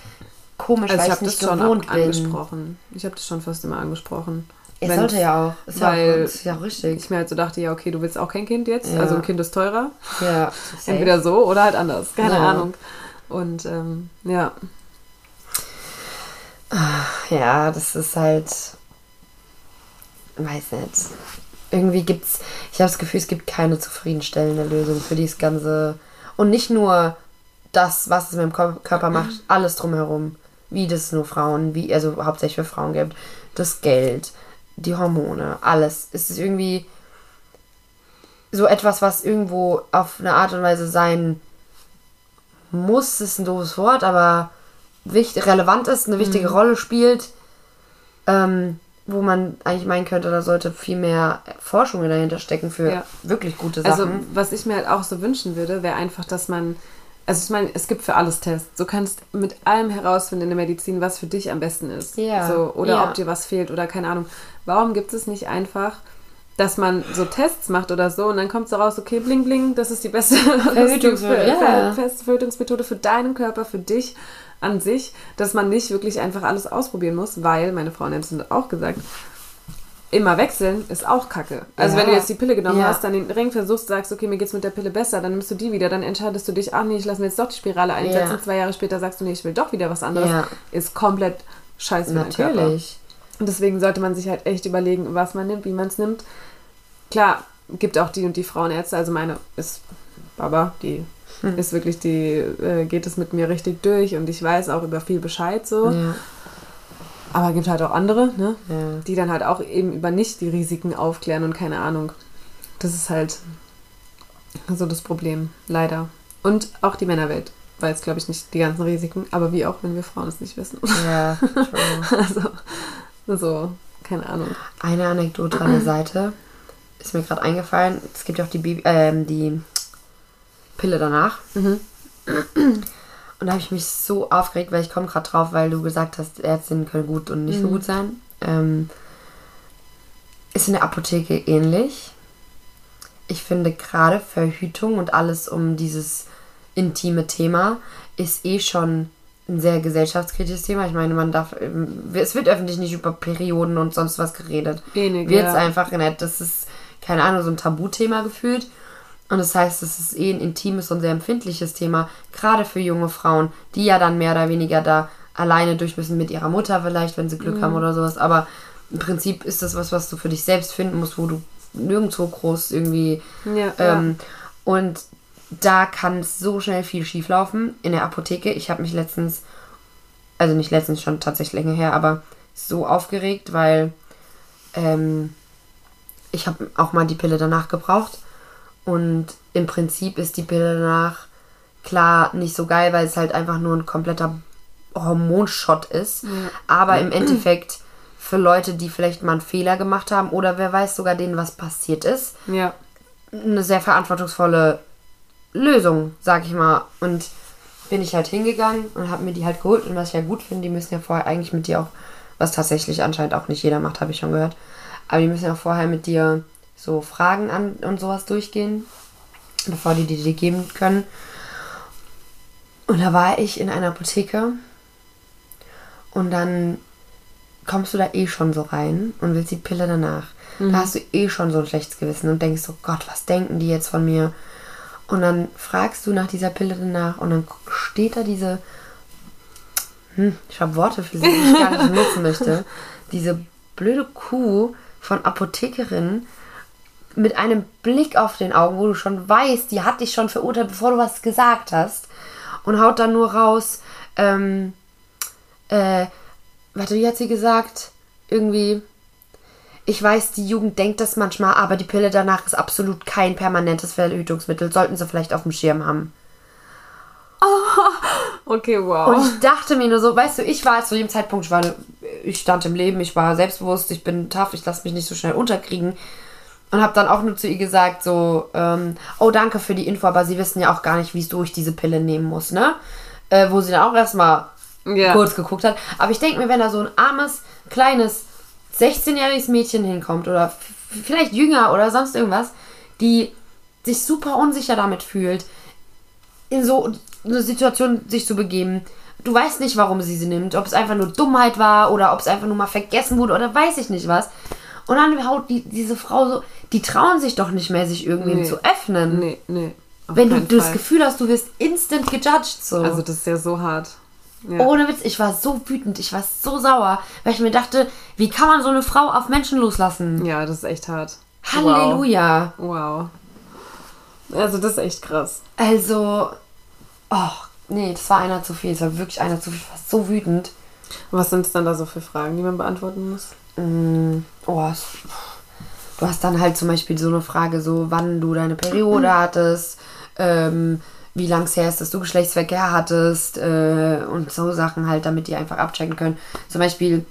komisch, also weil ich ich habe das nicht schon gewohnt ab- bin. angesprochen. Ich habe das schon fast immer angesprochen. Es Wenn- sollte ja auch. Ist ja, weil auch, ist ja auch richtig. Ich mir halt so dachte, ja, okay, du willst auch kein Kind jetzt. Ja. Also ein Kind ist teurer. Ja, [LAUGHS] safe. Entweder so oder halt anders. Keine Ja. Ahnung. Und ähm, ja. Ja, das ist halt. Weiß nicht. Irgendwie gibt's. Ich habe das Gefühl, es gibt keine zufriedenstellende Lösung für dieses ganze. Und nicht nur das, was es mit dem Kör- Körper macht, alles drumherum. Wie das nur Frauen, wie, also hauptsächlich für Frauen gibt. Das Geld, die Hormone, alles. Es ist irgendwie so etwas, was irgendwo auf eine Art und Weise sein muss, ist ein doofes Wort, aber wichtig, relevant ist, eine wichtige Rolle spielt, ähm, wo man eigentlich meinen könnte, da sollte viel mehr Forschung dahinter stecken für Ja. wirklich gute Also Sachen. was ich mir halt auch so wünschen würde, wäre einfach, dass man, also ich meine, es gibt für alles Tests. Du kannst mit allem herausfinden in der Medizin, was für dich am besten ist. Ja. So, oder Ja. ob dir was fehlt oder keine Ahnung. Warum gibt es nicht einfach, dass man so Tests macht oder so und dann kommt so raus, okay, bling bling, das ist die beste [LAUGHS] Verhütungsmethode, ja. beste Verhütungsmethode für deinen Körper, für dich an sich, dass man nicht wirklich einfach alles ausprobieren muss, weil, meine Frau nennt es auch gesagt, immer wechseln ist auch kacke. Also Ja. wenn du jetzt die Pille genommen Ja. hast, dann den Ring versuchst, sagst, okay, mir geht's mit der Pille besser, dann nimmst du die wieder, dann entscheidest du dich, ach nee, ich lasse mir jetzt doch die Spirale einsetzen. Ja. Zwei Jahre später sagst du, nee, ich will doch wieder was anderes. Ist komplett scheiße. Natürlich. Und deswegen sollte man sich halt echt überlegen, was man nimmt, wie man es nimmt. Klar, gibt auch die und die Frauenärzte, also meine ist Baba, die Hm. ist wirklich, die äh, geht es mit mir richtig durch und ich weiß auch über viel Bescheid so. Aber gibt halt auch andere, ne? Ja. die dann halt auch eben über nicht die Risiken aufklären und keine Ahnung. Das ist halt so das Problem, leider. Und auch die Männerwelt weiß, glaube ich, nicht die ganzen Risiken, aber wie auch, wenn wir Frauen es nicht wissen. ja, true. [LAUGHS] Also, so, keine Ahnung. Eine Anekdote an der Seite ist mir gerade eingefallen. Es gibt ja auch die, Baby, ähm, die Pille danach. Mhm. [CLEARS THROAT] Und da habe ich mich so aufgeregt, weil ich komme gerade drauf, weil du gesagt hast, Ärztinnen können gut und nicht so Mhm. gut sein. Ähm, ist in der Apotheke ähnlich. Ich finde gerade Verhütung und alles um dieses intime Thema ist eh schon ein sehr gesellschaftskritisches Thema. Ich meine, man darf, ähm, es wird öffentlich nicht über Perioden und sonst was geredet. Wenig, Wird ja. es einfach nicht. Das ist, keine Ahnung, so ein Tabuthema gefühlt. Und das heißt, es ist eh ein intimes und sehr empfindliches Thema, gerade für junge Frauen, die ja dann mehr oder weniger da alleine durch müssen mit ihrer Mutter vielleicht, wenn sie Glück haben oder sowas. Aber im Prinzip ist das was, was du für dich selbst finden musst, wo du nirgendwo groß irgendwie. Ja, ähm, Und da kann so schnell viel schieflaufen in der Apotheke. Ich habe mich letztens, also nicht letztens, schon tatsächlich länger her, aber so aufgeregt, weil ähm, ich habe auch mal die Pille danach gebraucht. Und im Prinzip ist die Pille danach klar nicht so geil, weil es halt einfach nur ein kompletter Hormonshot ist. Aber im Endeffekt für Leute, die vielleicht mal einen Fehler gemacht haben oder wer weiß sogar denen, was passiert ist, ja. eine sehr verantwortungsvolle Lösung, sag ich mal. Und bin ich halt hingegangen und habe mir die halt geholt. Und was ich ja gut finde, die müssen ja vorher eigentlich mit dir auch, was tatsächlich anscheinend auch nicht jeder macht, habe ich schon gehört. Aber die müssen ja auch vorher mit dir so Fragen an und sowas durchgehen, bevor die die dir geben können. Und da war ich in einer Apotheke und dann kommst du da eh schon so rein und willst die Pille danach. Da hast du eh schon so ein schlechtes Gewissen und denkst so, Gott, was denken die jetzt von mir? Und dann fragst du nach dieser Pille danach und dann steht da diese, hm, ich habe Worte für sie, die ich gar nicht nutzen möchte, [LAUGHS] diese blöde Kuh von Apothekerin mit einem Blick auf den Augen, wo du schon weißt, die hat dich schon verurteilt, bevor du was gesagt hast und haut dann nur raus, ähm, äh, warte, wie hat sie gesagt? Irgendwie, ich weiß, die Jugend denkt das manchmal, aber die Pille danach ist absolut kein permanentes Verhütungsmittel. Sollten sie vielleicht auf dem Schirm haben. [LAUGHS] Okay, wow. Und ich dachte mir nur so, weißt du, ich war zu dem Zeitpunkt, ich, war, ich stand im Leben, ich war selbstbewusst, ich bin tough, ich lasse mich nicht so schnell unterkriegen. Und habe dann auch nur zu ihr gesagt, so, ähm, oh, danke für die Info, aber sie wissen ja auch gar nicht, wieso ich diese Pille nehmen muss, ne? Äh, wo sie dann auch erstmal Ja. kurz geguckt hat. Aber ich denke mir, wenn da so ein armes, kleines, 16-jähriges Mädchen hinkommt oder vielleicht jünger oder sonst irgendwas, die sich super unsicher damit fühlt, in so eine Situation sich zu begeben. Du weißt nicht, warum sie sie nimmt. Ob es einfach nur Dummheit war oder ob es einfach nur mal vergessen wurde oder weiß ich nicht was. Und dann haut die, diese Frau so, die trauen sich doch nicht mehr, sich irgendwem Nee. zu öffnen. Nee, nee. Wenn du keinen das Fall. Gefühl hast, du wirst instant gejudged so. Also, das ist ja so hart. Ja. Ohne Witz, ich war so wütend, ich war so sauer, weil ich mir dachte, wie kann man so eine Frau auf Menschen loslassen? ja, das ist echt hart. Halleluja. Wow. wow. Also, das ist echt krass. Also, oh, nee, das war einer zu viel, es war wirklich einer zu viel, ich war so wütend. Was sind es dann da so für Fragen, die man beantworten muss? Mm, oh, du hast dann halt zum Beispiel so eine Frage, so wann du deine Periode hattest, ähm, wie lang es her ist, dass du Geschlechtsverkehr hattest äh, und so Sachen halt, damit die einfach abchecken können. Zum Beispiel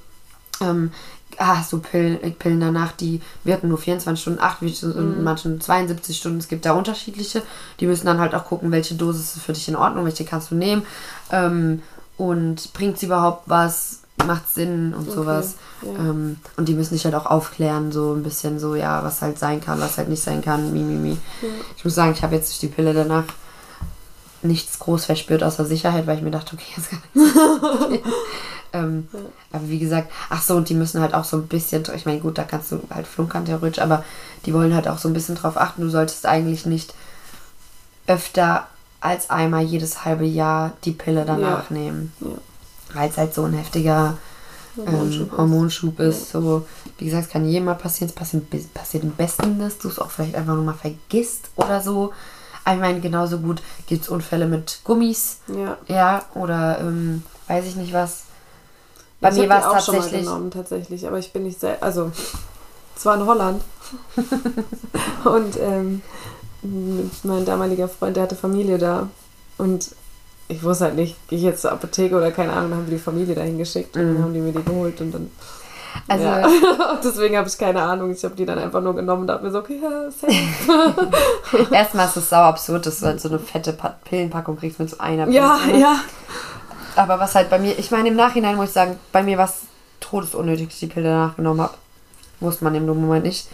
ähm, ah, hast du Pillen, Pillen danach, die wirken nur 24 Stunden, 8 Stunden und manchen 72 Stunden. Es gibt da unterschiedliche. Die müssen dann halt auch gucken, welche Dosis ist für dich in Ordnung, welche kannst du nehmen. Ähm, und bringt sie überhaupt was? Macht Sinn und sowas. ja. Ähm, und die müssen dich halt auch aufklären, so ein bisschen so, ja, was halt sein kann, was halt nicht sein kann, mi, mi, mi. Ich muss sagen, ich habe jetzt durch die Pille danach nichts groß verspürt außer Sicherheit, weil ich mir dachte, okay, jetzt kann ich [LAUGHS] ähm, Aber wie gesagt, ach so, und die müssen halt auch so ein bisschen, ich meine, gut, da kannst du halt flunkern theoretisch, aber die wollen halt auch so ein bisschen drauf achten, du solltest eigentlich nicht öfter als einmal jedes halbe Jahr die Pille danach Ja. nehmen. Ja. Weil es halt so ein heftiger ähm, Hormonschub ist. Hormonschub ist. So, wie gesagt, es kann jedem mal passieren. Es passiert, passiert am besten, dass du es auch vielleicht einfach nur mal vergisst oder so. Aber Ich meine, genauso gut gibt es Unfälle mit Gummis, Ja. ja, oder ähm, weiß ich nicht was. Bei ich mir war es auch schon mal tatsächlich. genommen, tatsächlich, aber ich bin nicht sehr, also zwar in Holland [LAUGHS] und ähm, mein damaliger Freund, der hatte Familie da und ich wusste halt nicht, gehe ich jetzt zur Apotheke oder keine Ahnung, dann haben wir die Familie dahin geschickt und dann haben die mir die geholt und dann Mhm. Also, ja. [LAUGHS] deswegen habe ich keine Ahnung, ich habe die dann einfach nur genommen und dachte mir so, okay, ja, safe. [LAUGHS] erstmal ist es sau absurd, dass du halt so eine fette Pa- Pillenpackung kriegst mit so einer Pille. ja, drin. ja. Aber was halt bei mir, ich meine, im Nachhinein muss ich sagen, bei mir war es todesunnötig, dass ich die Pille danach genommen habe. Wusste man im Moment nicht.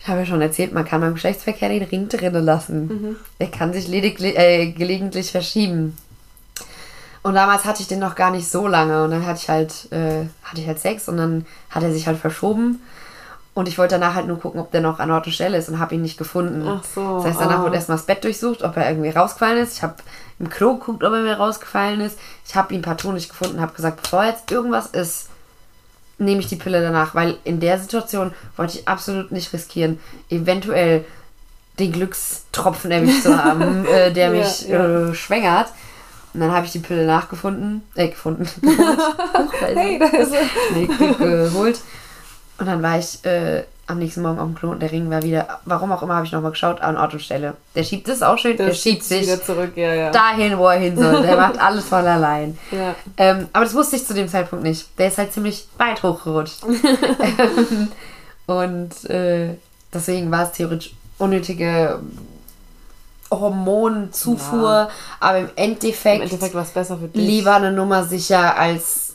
Ich habe ja schon erzählt, man kann beim Geschlechtsverkehr den Ring drinnen lassen. Der kann sich lediglich, äh, gelegentlich verschieben. Und damals hatte ich den noch gar nicht so lange. Und dann hatte ich halt, äh, hatte ich halt Sex und dann hat er sich halt verschoben. Und ich wollte danach halt nur gucken, ob der noch an Ort und Stelle ist und habe ihn nicht gefunden. Ach so, Das heißt, danach ah. wurde erstmal das Bett durchsucht, ob er irgendwie rausgefallen ist. Ich habe im Klo geguckt, ob er mir rausgefallen ist. Ich habe ihn partout nicht gefunden, habe gesagt, bevor jetzt irgendwas ist, nehme ich die Pille danach, weil in der Situation wollte ich absolut nicht riskieren, eventuell den Glückstropfen erwischt zu haben, [LAUGHS] äh, der Ja, mich ja. Äh, schwängert. Und dann habe ich die Pille nachgefunden, äh, gefunden. [LAUGHS] Hey, da ist nee, ge- geholt. Und dann war ich äh, am nächsten Morgen auf dem Klo und der Ring war wieder, warum auch immer, habe ich nochmal geschaut, an Ort und Stelle. Der schiebt es auch schön, der Das schiebt sich wieder zurück, ja, ja. dahin, wo er hin soll. Der macht [LAUGHS] alles von allein. ja. Ähm, aber das wusste ich zu dem Zeitpunkt nicht. Der ist halt ziemlich weit hochgerutscht. [LAUGHS] Ähm, und äh, deswegen war es theoretisch unnötige Hormonzufuhr, aber im Endeffekt, Im Endeffekt war es besser für dich. lieber eine Nummer sicher als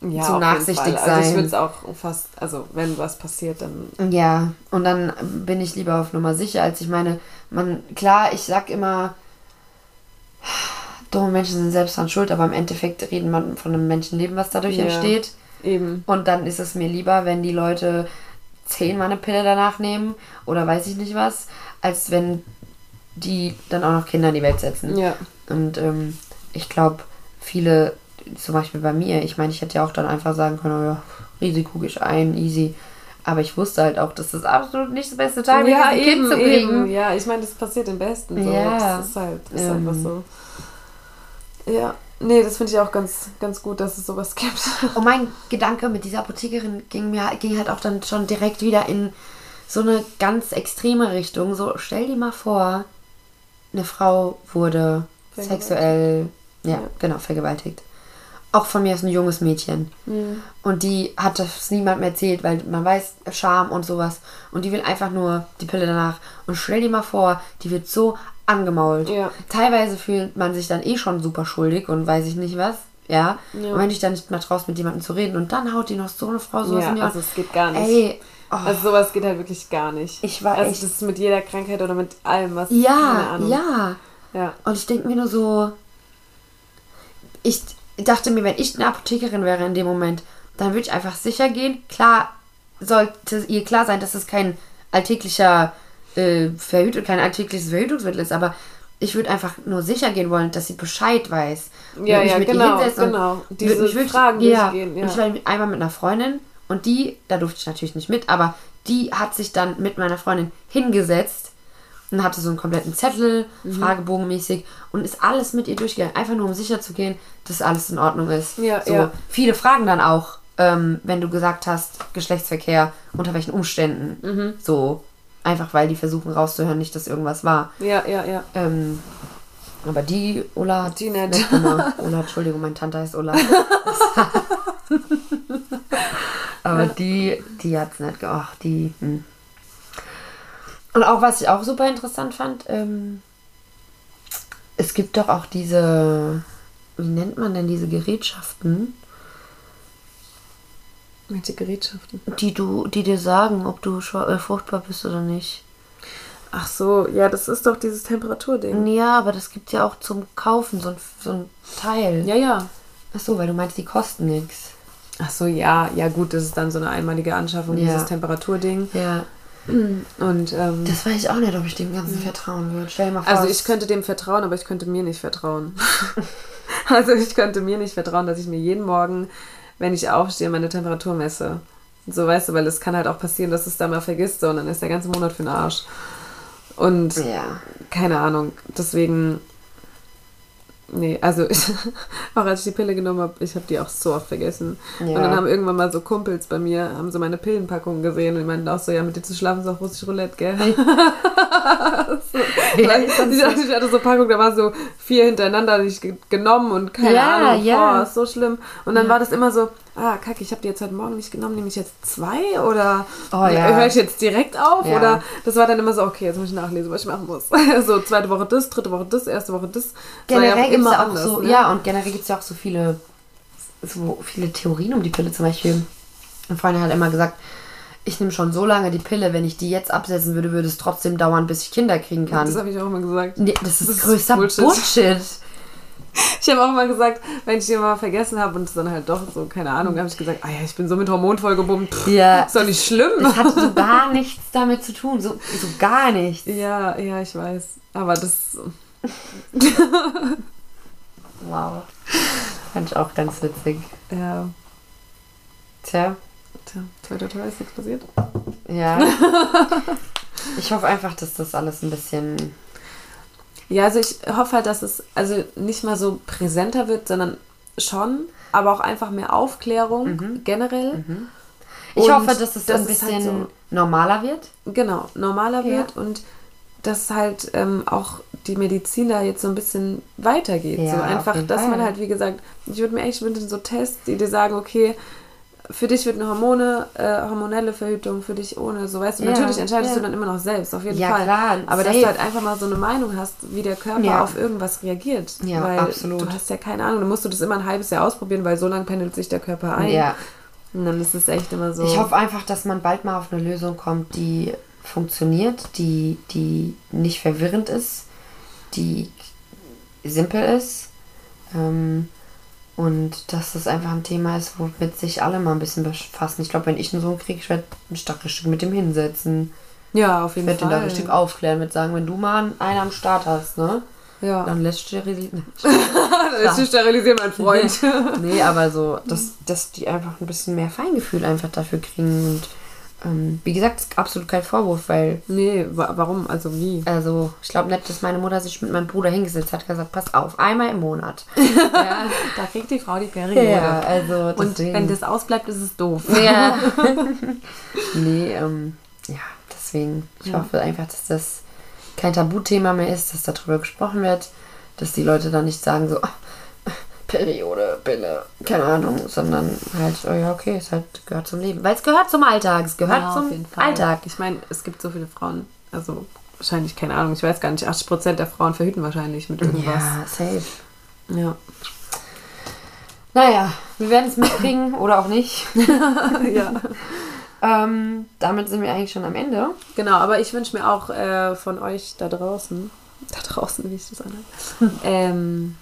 ja, zu nachsichtig Fall. Also ich sein. würde es auch fast, also wenn was passiert, dann Ja, und dann bin ich lieber auf Nummer sicher, als ich meine, man, klar, ich sag immer, dumme Menschen sind selbst dran schuld, aber im Endeffekt reden man von einem Menschenleben, was dadurch Ja. entsteht. eben. Und dann ist es mir lieber, wenn die Leute zehnmal eine Pille danach nehmen oder weiß ich nicht was, als wenn die dann auch noch Kinder in die Welt setzen. Ja. Und ähm, ich glaube, viele, zum Beispiel bei mir, ich meine, ich hätte ja auch dann einfach sagen können, oh ja, Risiko gehe ich ein, easy. Aber ich wusste halt auch, dass das absolut nicht das beste Timing ja, ist, ein Kind eben, zu kriegen. eben. Ja, ich meine, das passiert im Besten. So. Ja. Das ist halt ist Ähm. einfach so. Ja. Nee, das finde ich auch ganz, ganz gut, dass es sowas gibt. Und mein Gedanke mit dieser Apothekerin ging mir ging halt auch dann schon direkt wieder in so eine ganz extreme Richtung. So, stell dir mal vor, eine Frau wurde sexuell, ja, Ja. genau, vergewaltigt. Auch von mir ist ein junges Mädchen. Und die hat das niemandem erzählt, weil man weiß, Scham und sowas. Und die will einfach nur die Pille danach. Und stell dir mal vor, die wird so angemault. Ja. Teilweise fühlt man sich dann eh schon super schuldig und weiß ich nicht was. Ja. Ja. Und wenn du dich dann nicht mal traust, mit jemandem zu reden und dann haut die noch so eine Frau sowas ja, in die also es geht gar nicht. Ey, oh, Also sowas geht halt wirklich gar nicht. Ich war also echt- das ist mit jeder Krankheit oder mit allem, was ja, ja. Ja. Und ich denke mir nur so, ich dachte mir, wenn ich eine Apothekerin wäre in dem Moment, dann würde ich einfach sicher gehen. Klar sollte ihr klar sein, dass es kein alltäglicher äh, Verhütung, kein alltägliches Verhütungsmittel ist, aber ich würde einfach nur sicher gehen wollen, dass sie Bescheid weiß. Ja, ja, genau, genau. Diese Fragen ja, durchgehen, ja. Und ich war einmal mit einer Freundin und die, da durfte ich natürlich nicht mit, aber die hat sich dann mit meiner Freundin hingesetzt und hatte so einen kompletten Zettel, Mhm. Fragebogenmäßig und ist alles mit ihr durchgegangen, einfach nur um sicher zu gehen, dass alles in Ordnung ist. Ja, so, ja. Viele fragen dann auch, ähm, wenn du gesagt hast, Geschlechtsverkehr, unter welchen Umständen. Mhm. So, einfach weil die versuchen rauszuhören, nicht, dass irgendwas war. Ja, ja, ja. Ähm, aber die Ulla hat Die nett gemacht. Ulla, Entschuldigung, meine Tante heißt Ulla. [LAUGHS] [LAUGHS] aber die, die hat's nicht gemacht. Ach, die. Hm. Und auch was ich auch super interessant fand, ähm, es gibt doch auch diese, wie nennt man denn diese Gerätschaften, Welche Gerätschaften? die du, die dir sagen, ob du äh, fruchtbar bist oder nicht. Ach so, ja, das ist doch dieses Temperaturding. Ja, aber das gibt's ja auch zum Kaufen, so ein, so ein Teil. Ja, ja. Ach so, weil du meinst, die kosten nichts. Ach so, ja, ja gut, das ist dann so eine einmalige Anschaffung, Ja. dieses Temperaturding. Ja. Und ähm, Das weiß ich auch nicht, ob ich dem Ganzen vertrauen würde. Stell dir mal vor. also ich könnte dem vertrauen, aber ich könnte mir nicht vertrauen. [LAUGHS] also ich könnte mir nicht vertrauen, dass ich mir jeden Morgen, wenn ich aufstehe, meine Temperatur messe. So weißt du, weil es kann halt auch passieren, dass es da mal vergisst so, und dann ist der ganze Monat für den Arsch. Und Ja. keine Ahnung, deswegen. Nee, also ich, [LAUGHS] auch als ich die Pille genommen habe, ich habe die auch so oft vergessen. Ja. Und dann haben irgendwann mal so Kumpels bei mir, haben so meine Pillenpackung gesehen und die meinten auch so, ja, mit dir zu schlafen ist auch russisch Roulette, gell? [LAUGHS] so, weil ich, ich hatte so Packung, da war so vier hintereinander die ich ge- genommen und keine Ja, Ahnung, ja. boah, ist so schlimm. Und dann war das immer so, ah, kacke, ich habe die jetzt heute Morgen nicht genommen, nehme ich jetzt zwei oder Oh, ja. höre ich jetzt direkt auf? Ja. Oder das war dann immer so, okay, jetzt muss ich nachlesen, was ich machen muss. [LAUGHS] so, zweite Woche das, dritte Woche das, erste Woche das. Generell gibt es ja auch anders, so, ne? ja, und generell gibt es ja auch so viele, so viele Theorien um die Pille. Zum Beispiel, ein Freund hat immer gesagt, ich nehme schon so lange die Pille, wenn ich die jetzt absetzen würde, würde es trotzdem dauern, bis ich Kinder kriegen kann. Das habe ich auch immer gesagt. nee, das ist das ist größter Bullshit. Bullshit. Ich habe auch mal gesagt, wenn ich die mal vergessen habe und es dann halt doch so, keine Ahnung, habe ich gesagt, ah ja, ich bin so mit Hormon vollgebummt. Ja. Ist doch nicht schlimm. Das hat so [LAUGHS] gar nichts damit zu tun. So, so gar nichts. Ja, ja, ich weiß. Aber das. [LAUGHS] Wow. Fand ich auch ganz witzig. Ja. Tja, Tja, zweiter Teil ist nichts passiert. Ja. [LAUGHS] ich hoffe einfach, dass das alles ein bisschen. Ja, also ich hoffe halt, dass es also nicht mal so präsenter wird, sondern schon, aber auch einfach mehr Aufklärung generell. Ich Und hoffe, dass es das ein ist bisschen halt so- normaler wird. Genau, normaler Ja. wird und dass halt ähm, auch die Medizin da jetzt so ein bisschen weitergeht. Ja, so einfach, dass man Fall. halt, wie gesagt, ich würde mir echt wünschen, so Tests, die dir sagen, okay, für dich wird eine Hormone, äh, hormonelle Verhütung, für dich ohne, so weißt du. Ja, Natürlich entscheidest ja. du dann immer noch selbst, auf jeden Ja, Fall. klar, Aber dass safe. du halt einfach mal so eine Meinung hast, wie der Körper auf irgendwas reagiert. Ja, weil absolut. du hast ja keine Ahnung, dann musst du das immer ein halbes Jahr ausprobieren, weil so lange pendelt sich der Körper ein. Ja. Und dann ist es echt immer so. Ich hoffe einfach, dass man bald mal auf eine Lösung kommt, die funktioniert, die, die nicht verwirrend ist, die simpel ist. Ähm, und dass das einfach ein Thema ist, womit sich alle mal ein bisschen befassen. Ich glaube, wenn ich einen Sohn kriege, ich werde ein starkes Stück mit dem hinsetzen. ja, auf Ich jeden werde ihn Fall. da richtig aufklären, mit sagen, wenn du mal einen am Start hast, ne? Ja. Dann lässt sterilisieren. [LAUGHS] Ist [LAUGHS] sterilisieren, mein Freund. [LAUGHS] nee, aber so, dass, dass die einfach ein bisschen mehr Feingefühl einfach dafür kriegen. Und ähm, wie gesagt, ist absolut kein Vorwurf, weil, nee, wa warum? Also wie? also, ich glaube nicht, dass meine Mutter sich mit meinem Bruder hingesetzt hat und gesagt, pass auf, einmal im Monat. [LAUGHS] ja, Da kriegt die Frau die Periode. ja, also Und deswegen. wenn das ausbleibt, ist es doof. Ja. [LAUGHS] nee, ähm, ja, deswegen. Ich Ja. hoffe einfach, dass das kein Tabuthema mehr ist, dass darüber gesprochen wird, dass die Leute dann nicht sagen so, "Ah, Periode, Pille, keine Ahnung, sondern halt, oh ja, okay, es halt gehört zum Leben. Weil es gehört zum Alltag, es gehört Ja, zum. Alltag. Ich meine, es gibt so viele Frauen, also wahrscheinlich, keine Ahnung, ich weiß gar nicht, 80% der Frauen verhüten wahrscheinlich mit irgendwas. Ja, safe. Ja. Naja, wir werden es mitkriegen [LAUGHS] oder auch nicht. [LAUGHS] ja. Ähm, damit sind wir eigentlich schon am Ende. Genau, aber ich wünsche mir auch äh, von euch da draußen, da draußen, wie ich das anhört, ähm,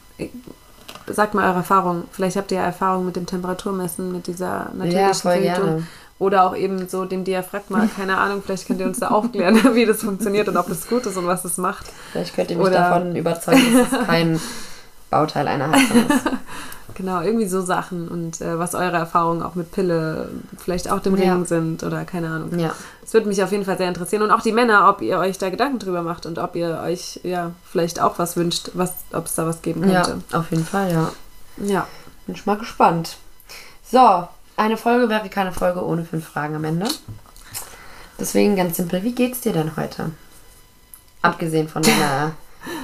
sagt mal eure Erfahrung. Vielleicht habt ihr ja Erfahrung mit dem Temperaturmessen, mit dieser natürlichen Ja, Verhütung. Oder auch eben so dem Diaphragma, [LAUGHS] keine Ahnung, vielleicht könnt ihr uns da aufklären, [LAUGHS] wie das funktioniert und ob das gut ist und was es macht. Vielleicht könnt ihr mich Oder- davon überzeugen, dass es kein [LAUGHS] Bauteil einer Heizung ist. Genau, irgendwie so Sachen und äh, was eure Erfahrungen auch mit Pille, vielleicht auch dem Ja. Ring sind oder keine Ahnung. Ja. Es würde mich auf jeden Fall sehr interessieren und auch die Männer, ob ihr euch da Gedanken drüber macht und ob ihr euch ja vielleicht auch was wünscht, was, ob es da was geben Ja, könnte. auf jeden Fall, ja. Ja. Bin ich mal gespannt. So, eine Folge wäre keine Folge ohne fünf Fragen am Ende. Deswegen ganz simpel, wie geht's dir denn heute? Abgesehen von [LAUGHS] deiner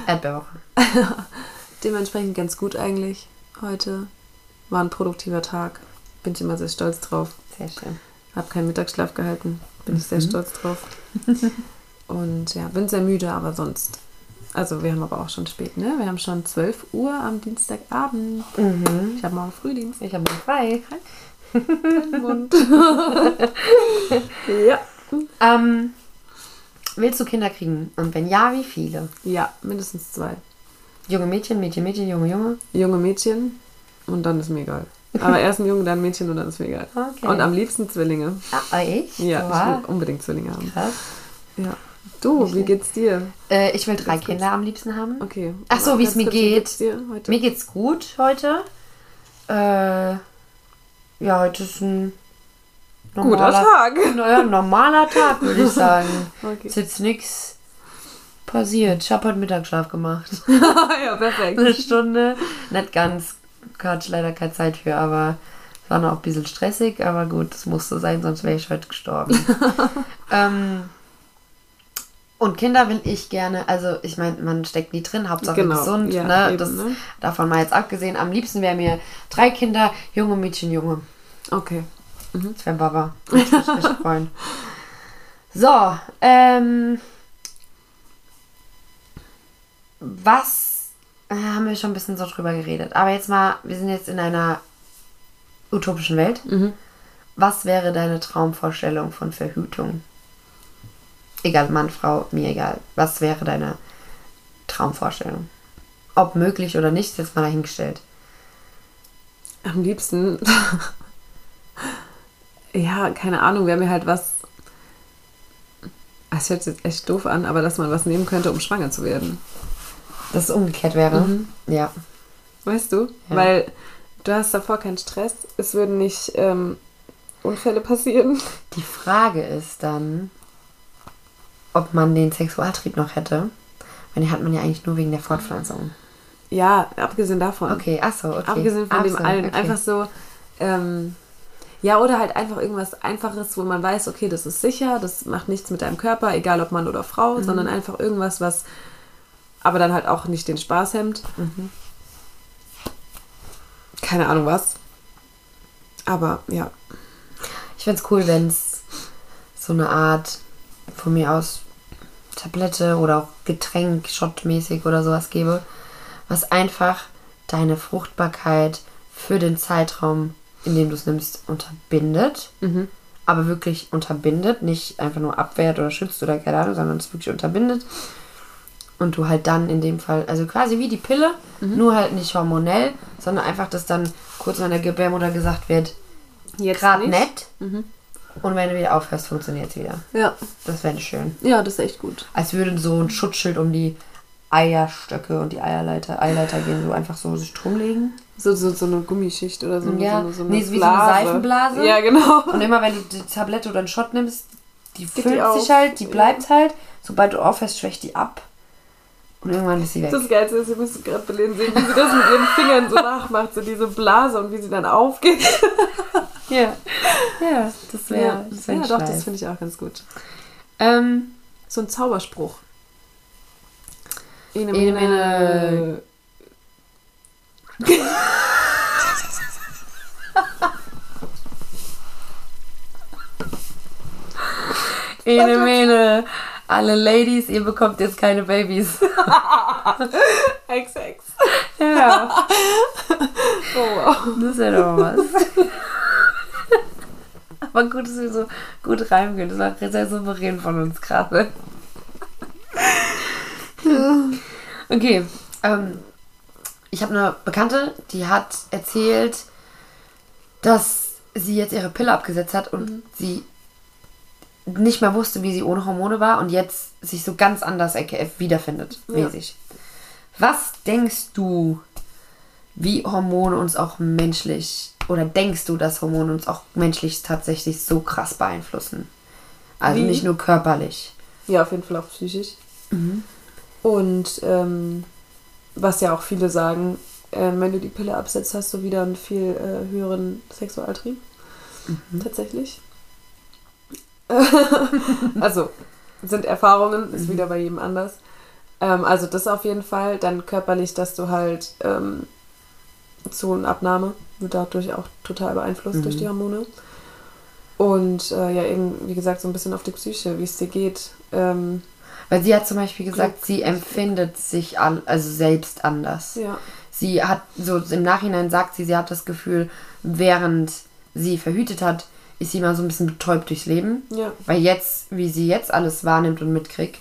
Erdbeerwoche. [LAUGHS] Dementsprechend ganz gut eigentlich heute. War ein produktiver Tag. Bin ich immer sehr stolz drauf. Sehr schön. Hab keinen Mittagsschlaf gehalten. Bin ich sehr Mhm. stolz drauf. [LAUGHS] Und ja, bin sehr müde, aber sonst. Also wir haben aber auch schon spät, ne? Wir haben schon 12 Uhr am Dienstagabend. Mhm. Ich habe morgen Frühdienst. Ich habe frei. im [LAUGHS] Mund. [LAUGHS] ja. Ähm, willst du Kinder kriegen? Und wenn ja, wie viele? Ja, mindestens zwei. Junge Mädchen, Mädchen, Mädchen, Junge, Junge. Junge Mädchen und dann ist mir egal. Aber erst ein Junge, dann ein Mädchen und dann ist mir egal. Okay. Und am liebsten Zwillinge. Ah, echt? Ja, Oha. ich will unbedingt Zwillinge haben. Krass. Ja. Du, wie geht's dir? Äh, ich will drei Ganz kurz. Kinder am liebsten haben. Okay. Ach so, wie es mir kurz, geht. geht's dir heute? Mir geht's gut heute. Äh, ja, heute ist ein Guter Tag. Naja, normaler Tag, würde ich [LAUGHS] sagen. Okay. Ist jetzt nichts passiert. Ich habe heute Mittagsschlaf gemacht. [LAUGHS] ja, perfekt. Eine Stunde. Nicht ganz. Hatte ich leider keine Zeit für, aber es war noch ein bisschen stressig. Aber gut, es musste sein, sonst wäre ich heute gestorben. [LAUGHS] ähm, und Kinder will ich gerne, also ich meine, man steckt nie drin, Hauptsache Genau, gesund. ja, ne? eben, das, ne? Davon mal jetzt abgesehen. Am liebsten wäre mir drei Kinder, Junge, Mädchen, Junge. Okay. Das wäre Baba. Ich mich richtig [LAUGHS] freuen. So, ähm. Was äh, haben wir schon ein bisschen so drüber geredet. Aber jetzt mal, wir sind jetzt in einer utopischen Welt. Mhm. Was wäre deine Traumvorstellung von Verhütung? Egal, Mann, Frau, mir egal. Was wäre deine Traumvorstellung? Ob möglich oder nicht, ist jetzt mal dahingestellt. Am liebsten. [LAUGHS] ja, keine Ahnung, wäre mir halt was. Es hört sich jetzt echt doof an, aber dass man was nehmen könnte, um schwanger zu werden. Dass es umgekehrt wäre. Mhm. Ja. Weißt du? Ja. Weil du hast davor keinen Stress. Es würden nicht ähm, Unfälle passieren. Die Frage ist dann, ob man den Sexualtrieb noch hätte. Weil den hat man ja eigentlich nur wegen der Fortpflanzung. Ja, abgesehen davon. Okay, achso, okay. Abgesehen von dem Achso, allen. okay. Einfach so, ähm, ja, oder halt einfach irgendwas Einfaches, wo man weiß, okay, das ist sicher, das macht nichts mit deinem Körper, egal ob Mann oder Frau, Mhm. sondern einfach irgendwas, was aber dann halt auch nicht den Spaß hemmt. Mhm. Keine Ahnung was. Aber ja. Ich find's cool, wenn es so eine Art, von mir aus, Tablette oder auch Getränk, shotmäßig oder sowas gäbe, was einfach deine Fruchtbarkeit für den Zeitraum, in dem du es nimmst, unterbindet. Mhm. Aber wirklich unterbindet, nicht einfach nur abwehrt oder schützt oder keine Ahnung, sondern es wirklich unterbindet. Und du halt dann in dem Fall, also quasi wie die Pille, nur halt nicht hormonell, sondern einfach, dass dann kurz in der Gebärmutter gesagt wird, Jetzt gerade nett. Mhm. Und wenn du wieder aufhörst, funktioniert es wieder. Ja. Das wäre schön. Ja, das ist echt gut. Als würde so ein Schutzschild um die Eierstöcke und die Eierleiter, Eileiter gehen, so einfach so sich drum legen. So, so, so eine Gummischicht oder so, Ja, so, so nee, so wie so eine Seifenblase. Ja, genau. Und immer wenn du die Tablette oder einen Shot nimmst, die Geht die füllt auf. sich halt, die Ja. bleibt halt. Sobald du aufhörst, schwächt die ab. Und irgendwann ist sie weg. Das Geilste ist, ihr müsst gerade Belen sehen, wie sie das mit ihren Fingern so nachmacht, so diese Blase und wie sie dann aufgeht. [LAUGHS] ja. ja, das wäre ja, das wär ja doch, das finde ich auch ganz gut. ähm, So ein Zauberspruch. Ene, Ene, mene. mene. [LAUGHS] Ene, mene. Alle Ladies, ihr bekommt jetzt keine Babys. [LAUGHS] XX. ja, [LAUGHS] Oh, wow. das wäre doch mal was. Aber gut, dass wir so gut reimen können. Das war sehr souverän von uns gerade. [LAUGHS] Okay, ähm, ich habe eine Bekannte, die hat erzählt, dass sie jetzt ihre Pille abgesetzt hat und sie nicht mehr wusste, wie sie ohne Hormone war und jetzt sich so ganz anders wiederfindet, Ja. mäßig. Was denkst du, wie Hormone uns auch menschlich, oder denkst du, dass Hormone uns auch menschlich tatsächlich so krass beeinflussen? Also Wie? nicht nur körperlich. Ja, auf jeden Fall auch psychisch. Mhm. Und ähm, was ja auch viele sagen, ähm, wenn du die Pille absetzt, hast du wieder einen viel äh, höheren Sexualtrieb. Mhm. Tatsächlich. [LAUGHS] also, sind Erfahrungen, ist wieder bei jedem anders. Ähm, also das auf jeden Fall. Dann körperlich, dass du halt ähm, Zu- und Abnahme wird dadurch auch total beeinflusst Mhm. durch die Hormone. Und äh, ja, eben, wie gesagt, so ein bisschen auf die Psyche, wie es dir geht. Ähm, Weil sie hat zum Beispiel gesagt, sie empfindet sich an, also selbst anders. ja. Sie hat, so im Nachhinein sagt sie, sie hat das Gefühl, während sie verhütet hat, ist sie mal so ein bisschen betäubt durchs Leben. Ja. Weil jetzt, wie sie jetzt alles wahrnimmt und mitkriegt.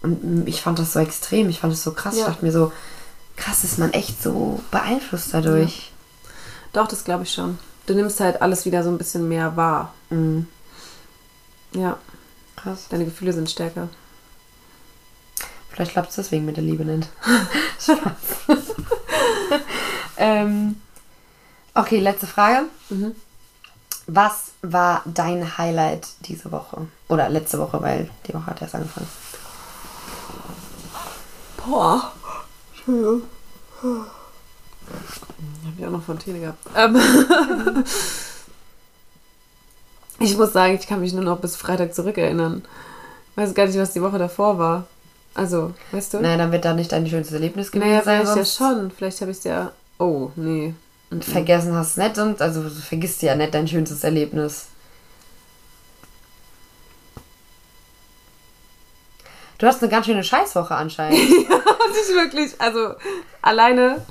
Und ich fand das so extrem, ich fand das so krass. Ich Ja. dachte mir so, krass ist man echt so beeinflusst dadurch. Doch, das glaube ich schon. Du nimmst halt alles wieder so ein bisschen mehr wahr. Mhm. Ja, Krass. deine Gefühle sind stärker. Vielleicht klappt es deswegen mit der Liebe nicht. [LAUGHS] Spaß. [LAUGHS] ähm, okay, letzte Frage. Mhm. Was war dein Highlight diese Woche? Oder letzte Woche, weil die Woche hat erst angefangen. Boah. Entschuldigung. Hab ich auch noch von Tele gehabt. Ähm, [LAUGHS] ich muss sagen, ich kann mich nur noch bis Freitag zurückerinnern. Weiß gar nicht, was die Woche davor war. Also, weißt du? Naja, dann wird da nicht dein schönstes Erlebnis gewesen naja, sein. weiß ich ja schon. Vielleicht habe ich es ja. Oh, nee. Mhm. Vergessen hast du nicht und also du vergisst ja nicht dein schönstes Erlebnis. Du hast eine ganz schöne Scheißwoche anscheinend. [LAUGHS] Nicht wirklich. Also, alleine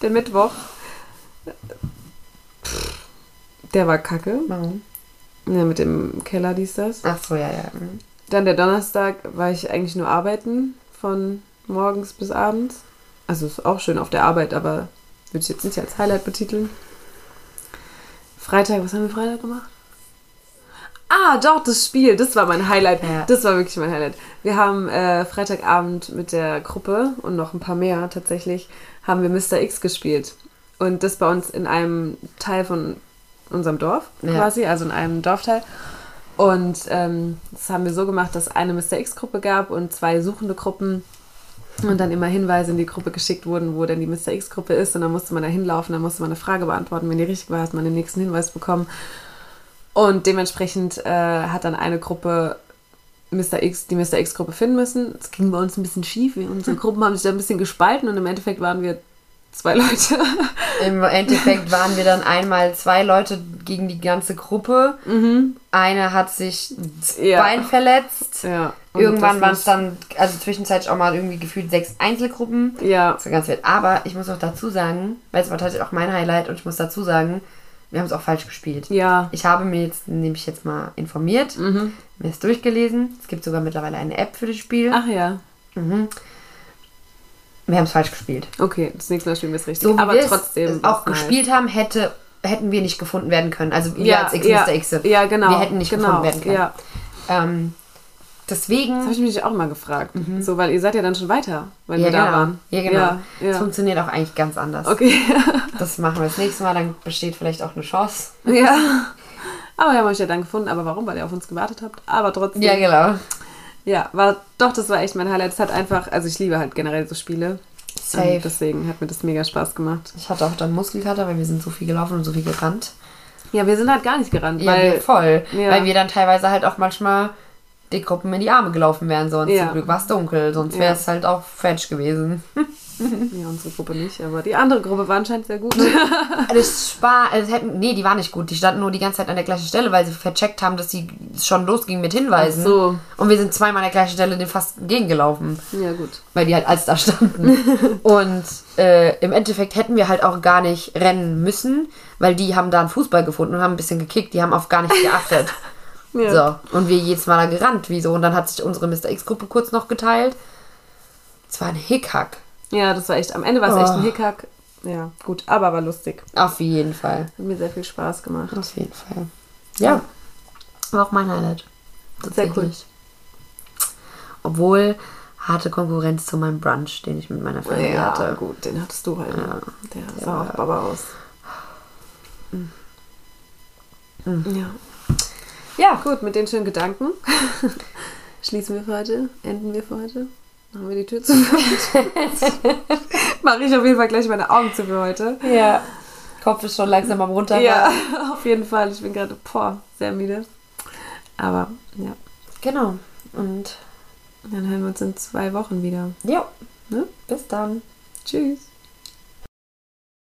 der Mittwoch. Der war kacke. Warum? Ja, mit dem Keller, dies, das. Ach so, ja, ja. Dann der Donnerstag war ich eigentlich nur arbeiten, von morgens bis abends. Also ist auch schön auf der Arbeit, aber würde ich jetzt nicht als Highlight betiteln. Freitag, was haben wir Freitag gemacht? Ah, doch, das Spiel, das war mein Highlight. Ja. Das war wirklich mein Highlight. Wir haben äh, Freitagabend mit der Gruppe und noch ein paar mehr tatsächlich, haben wir Mr. X gespielt. Und das bei uns in einem Teil von unserem Dorf Ja. quasi, also in einem Dorfteil. Und ähm, das haben wir so gemacht, dass eine Mr. X-Gruppe gab und zwei suchende Gruppen. Und dann immer Hinweise in die Gruppe geschickt wurden, wo denn die Mr. X-Gruppe ist. Und dann musste man da hinlaufen, dann musste man eine Frage beantworten. Wenn die richtig war, hat man den nächsten Hinweis bekommen. Und dementsprechend äh, hat dann eine Gruppe Mr. X, die Mr. X-Gruppe finden müssen. Es ging bei uns ein bisschen schief. Unsere Gruppen haben sich da ein bisschen gespalten und im Endeffekt waren wir zwei Leute. Im Endeffekt waren wir dann einmal zwei Leute gegen die ganze Gruppe. Eine hat sich das Ja. Bein verletzt. Ja. Irgendwann waren es dann, also zwischenzeitlich auch mal irgendwie gefühlt sechs Einzelgruppen. Ja. Das war ganz wild. Aber ich muss auch dazu sagen, weil es war tatsächlich auch mein Highlight und ich muss dazu sagen, wir haben es auch falsch gespielt. Ja. Ich habe mir jetzt nämlich jetzt mal informiert, Mhm. mir es durchgelesen. Es gibt sogar mittlerweile eine App für das Spiel. Ach ja. Mhm. Wir haben es falsch gespielt. Okay, das nächste Mal spielen wir es richtig. So Aber wir es trotzdem. auch nice. gespielt haben, hätte, hätten wir nicht gefunden werden können. Also wir Ja, als X ja, Mr. X. ja, genau. Wir hätten nicht genau, gefunden werden können. Ja. Ähm, Das deswegen. habe ich mich auch mal gefragt. So, weil ihr seid ja dann schon weiter, wenn Ja wir da genau. waren. ja, genau. Ja, Das funktioniert auch eigentlich ganz anders. Okay. [LAUGHS] Das machen wir das nächste Mal, dann besteht vielleicht auch eine Chance. ja. Aber wir haben euch ja dann gefunden. Aber warum? Weil ihr auf uns gewartet habt. Aber trotzdem. Ja, genau. Ja, war, doch, das war echt mein Highlight. Es hat einfach, also ich liebe halt generell so Spiele. Safe. Und deswegen hat mir das mega Spaß gemacht. Ich hatte auch dann Muskelkater, weil wir sind so viel gelaufen und so viel gerannt. Ja, wir sind halt gar nicht gerannt, Ja, weil. voll. Ja. Weil wir dann teilweise halt auch manchmal die Gruppen in die Arme gelaufen wären. Sonst Ja. zum Glück war es dunkel, sonst Ja. wäre es halt auch Fetch gewesen. [LAUGHS] [LAUGHS] Ja, unsere Gruppe nicht, aber die andere Gruppe war anscheinend sehr gut. [LAUGHS] Das Spar, also hätten, nee, die war nicht gut. Die standen nur die ganze Zeit an der gleichen Stelle, weil sie vercheckt haben, dass sie schon losging mit Hinweisen. Ach so. Und wir sind zweimal an der gleichen Stelle dem fast entgegengelaufen, ja, gut. weil die halt als da standen. [LAUGHS] Und äh, im Endeffekt hätten wir halt auch gar nicht rennen müssen, weil die haben da einen Fußball gefunden und haben ein bisschen gekickt. Die haben auf gar nichts geachtet. Ja. So. Und wir jedes Mal da gerannt. Wieso? Und dann hat sich unsere Mr. X-Gruppe kurz noch geteilt. Es war ein Hickhack. Ja, das war echt, am Ende war es echt ein Oh. Hickhack. Ja, gut, aber war lustig. Auf jeden Fall. Hat mir sehr viel Spaß gemacht. Auf jeden Fall. Ja. War auch mein Highlight. Sehr cool. Obwohl harte Konkurrenz zu meinem Brunch, den ich mit meiner Familie Ja, hatte. gut, den hattest du halt. Ja. Der sah auch Baba aus. Ja. Ja, gut, mit den schönen Gedanken [LAUGHS] schließen wir für heute, enden wir für heute. Machen wir die Tür zu. [LAUGHS] Mache ich auf jeden Fall gleich meine Augen zu für heute. Ja. Kopf ist schon langsam am runter. Ja, [LAUGHS] auf jeden Fall. Ich bin gerade, boah, sehr müde. Aber ja, Genau. Und dann hören wir uns in zwei Wochen wieder. ja, Ne? bis dann. Tschüss.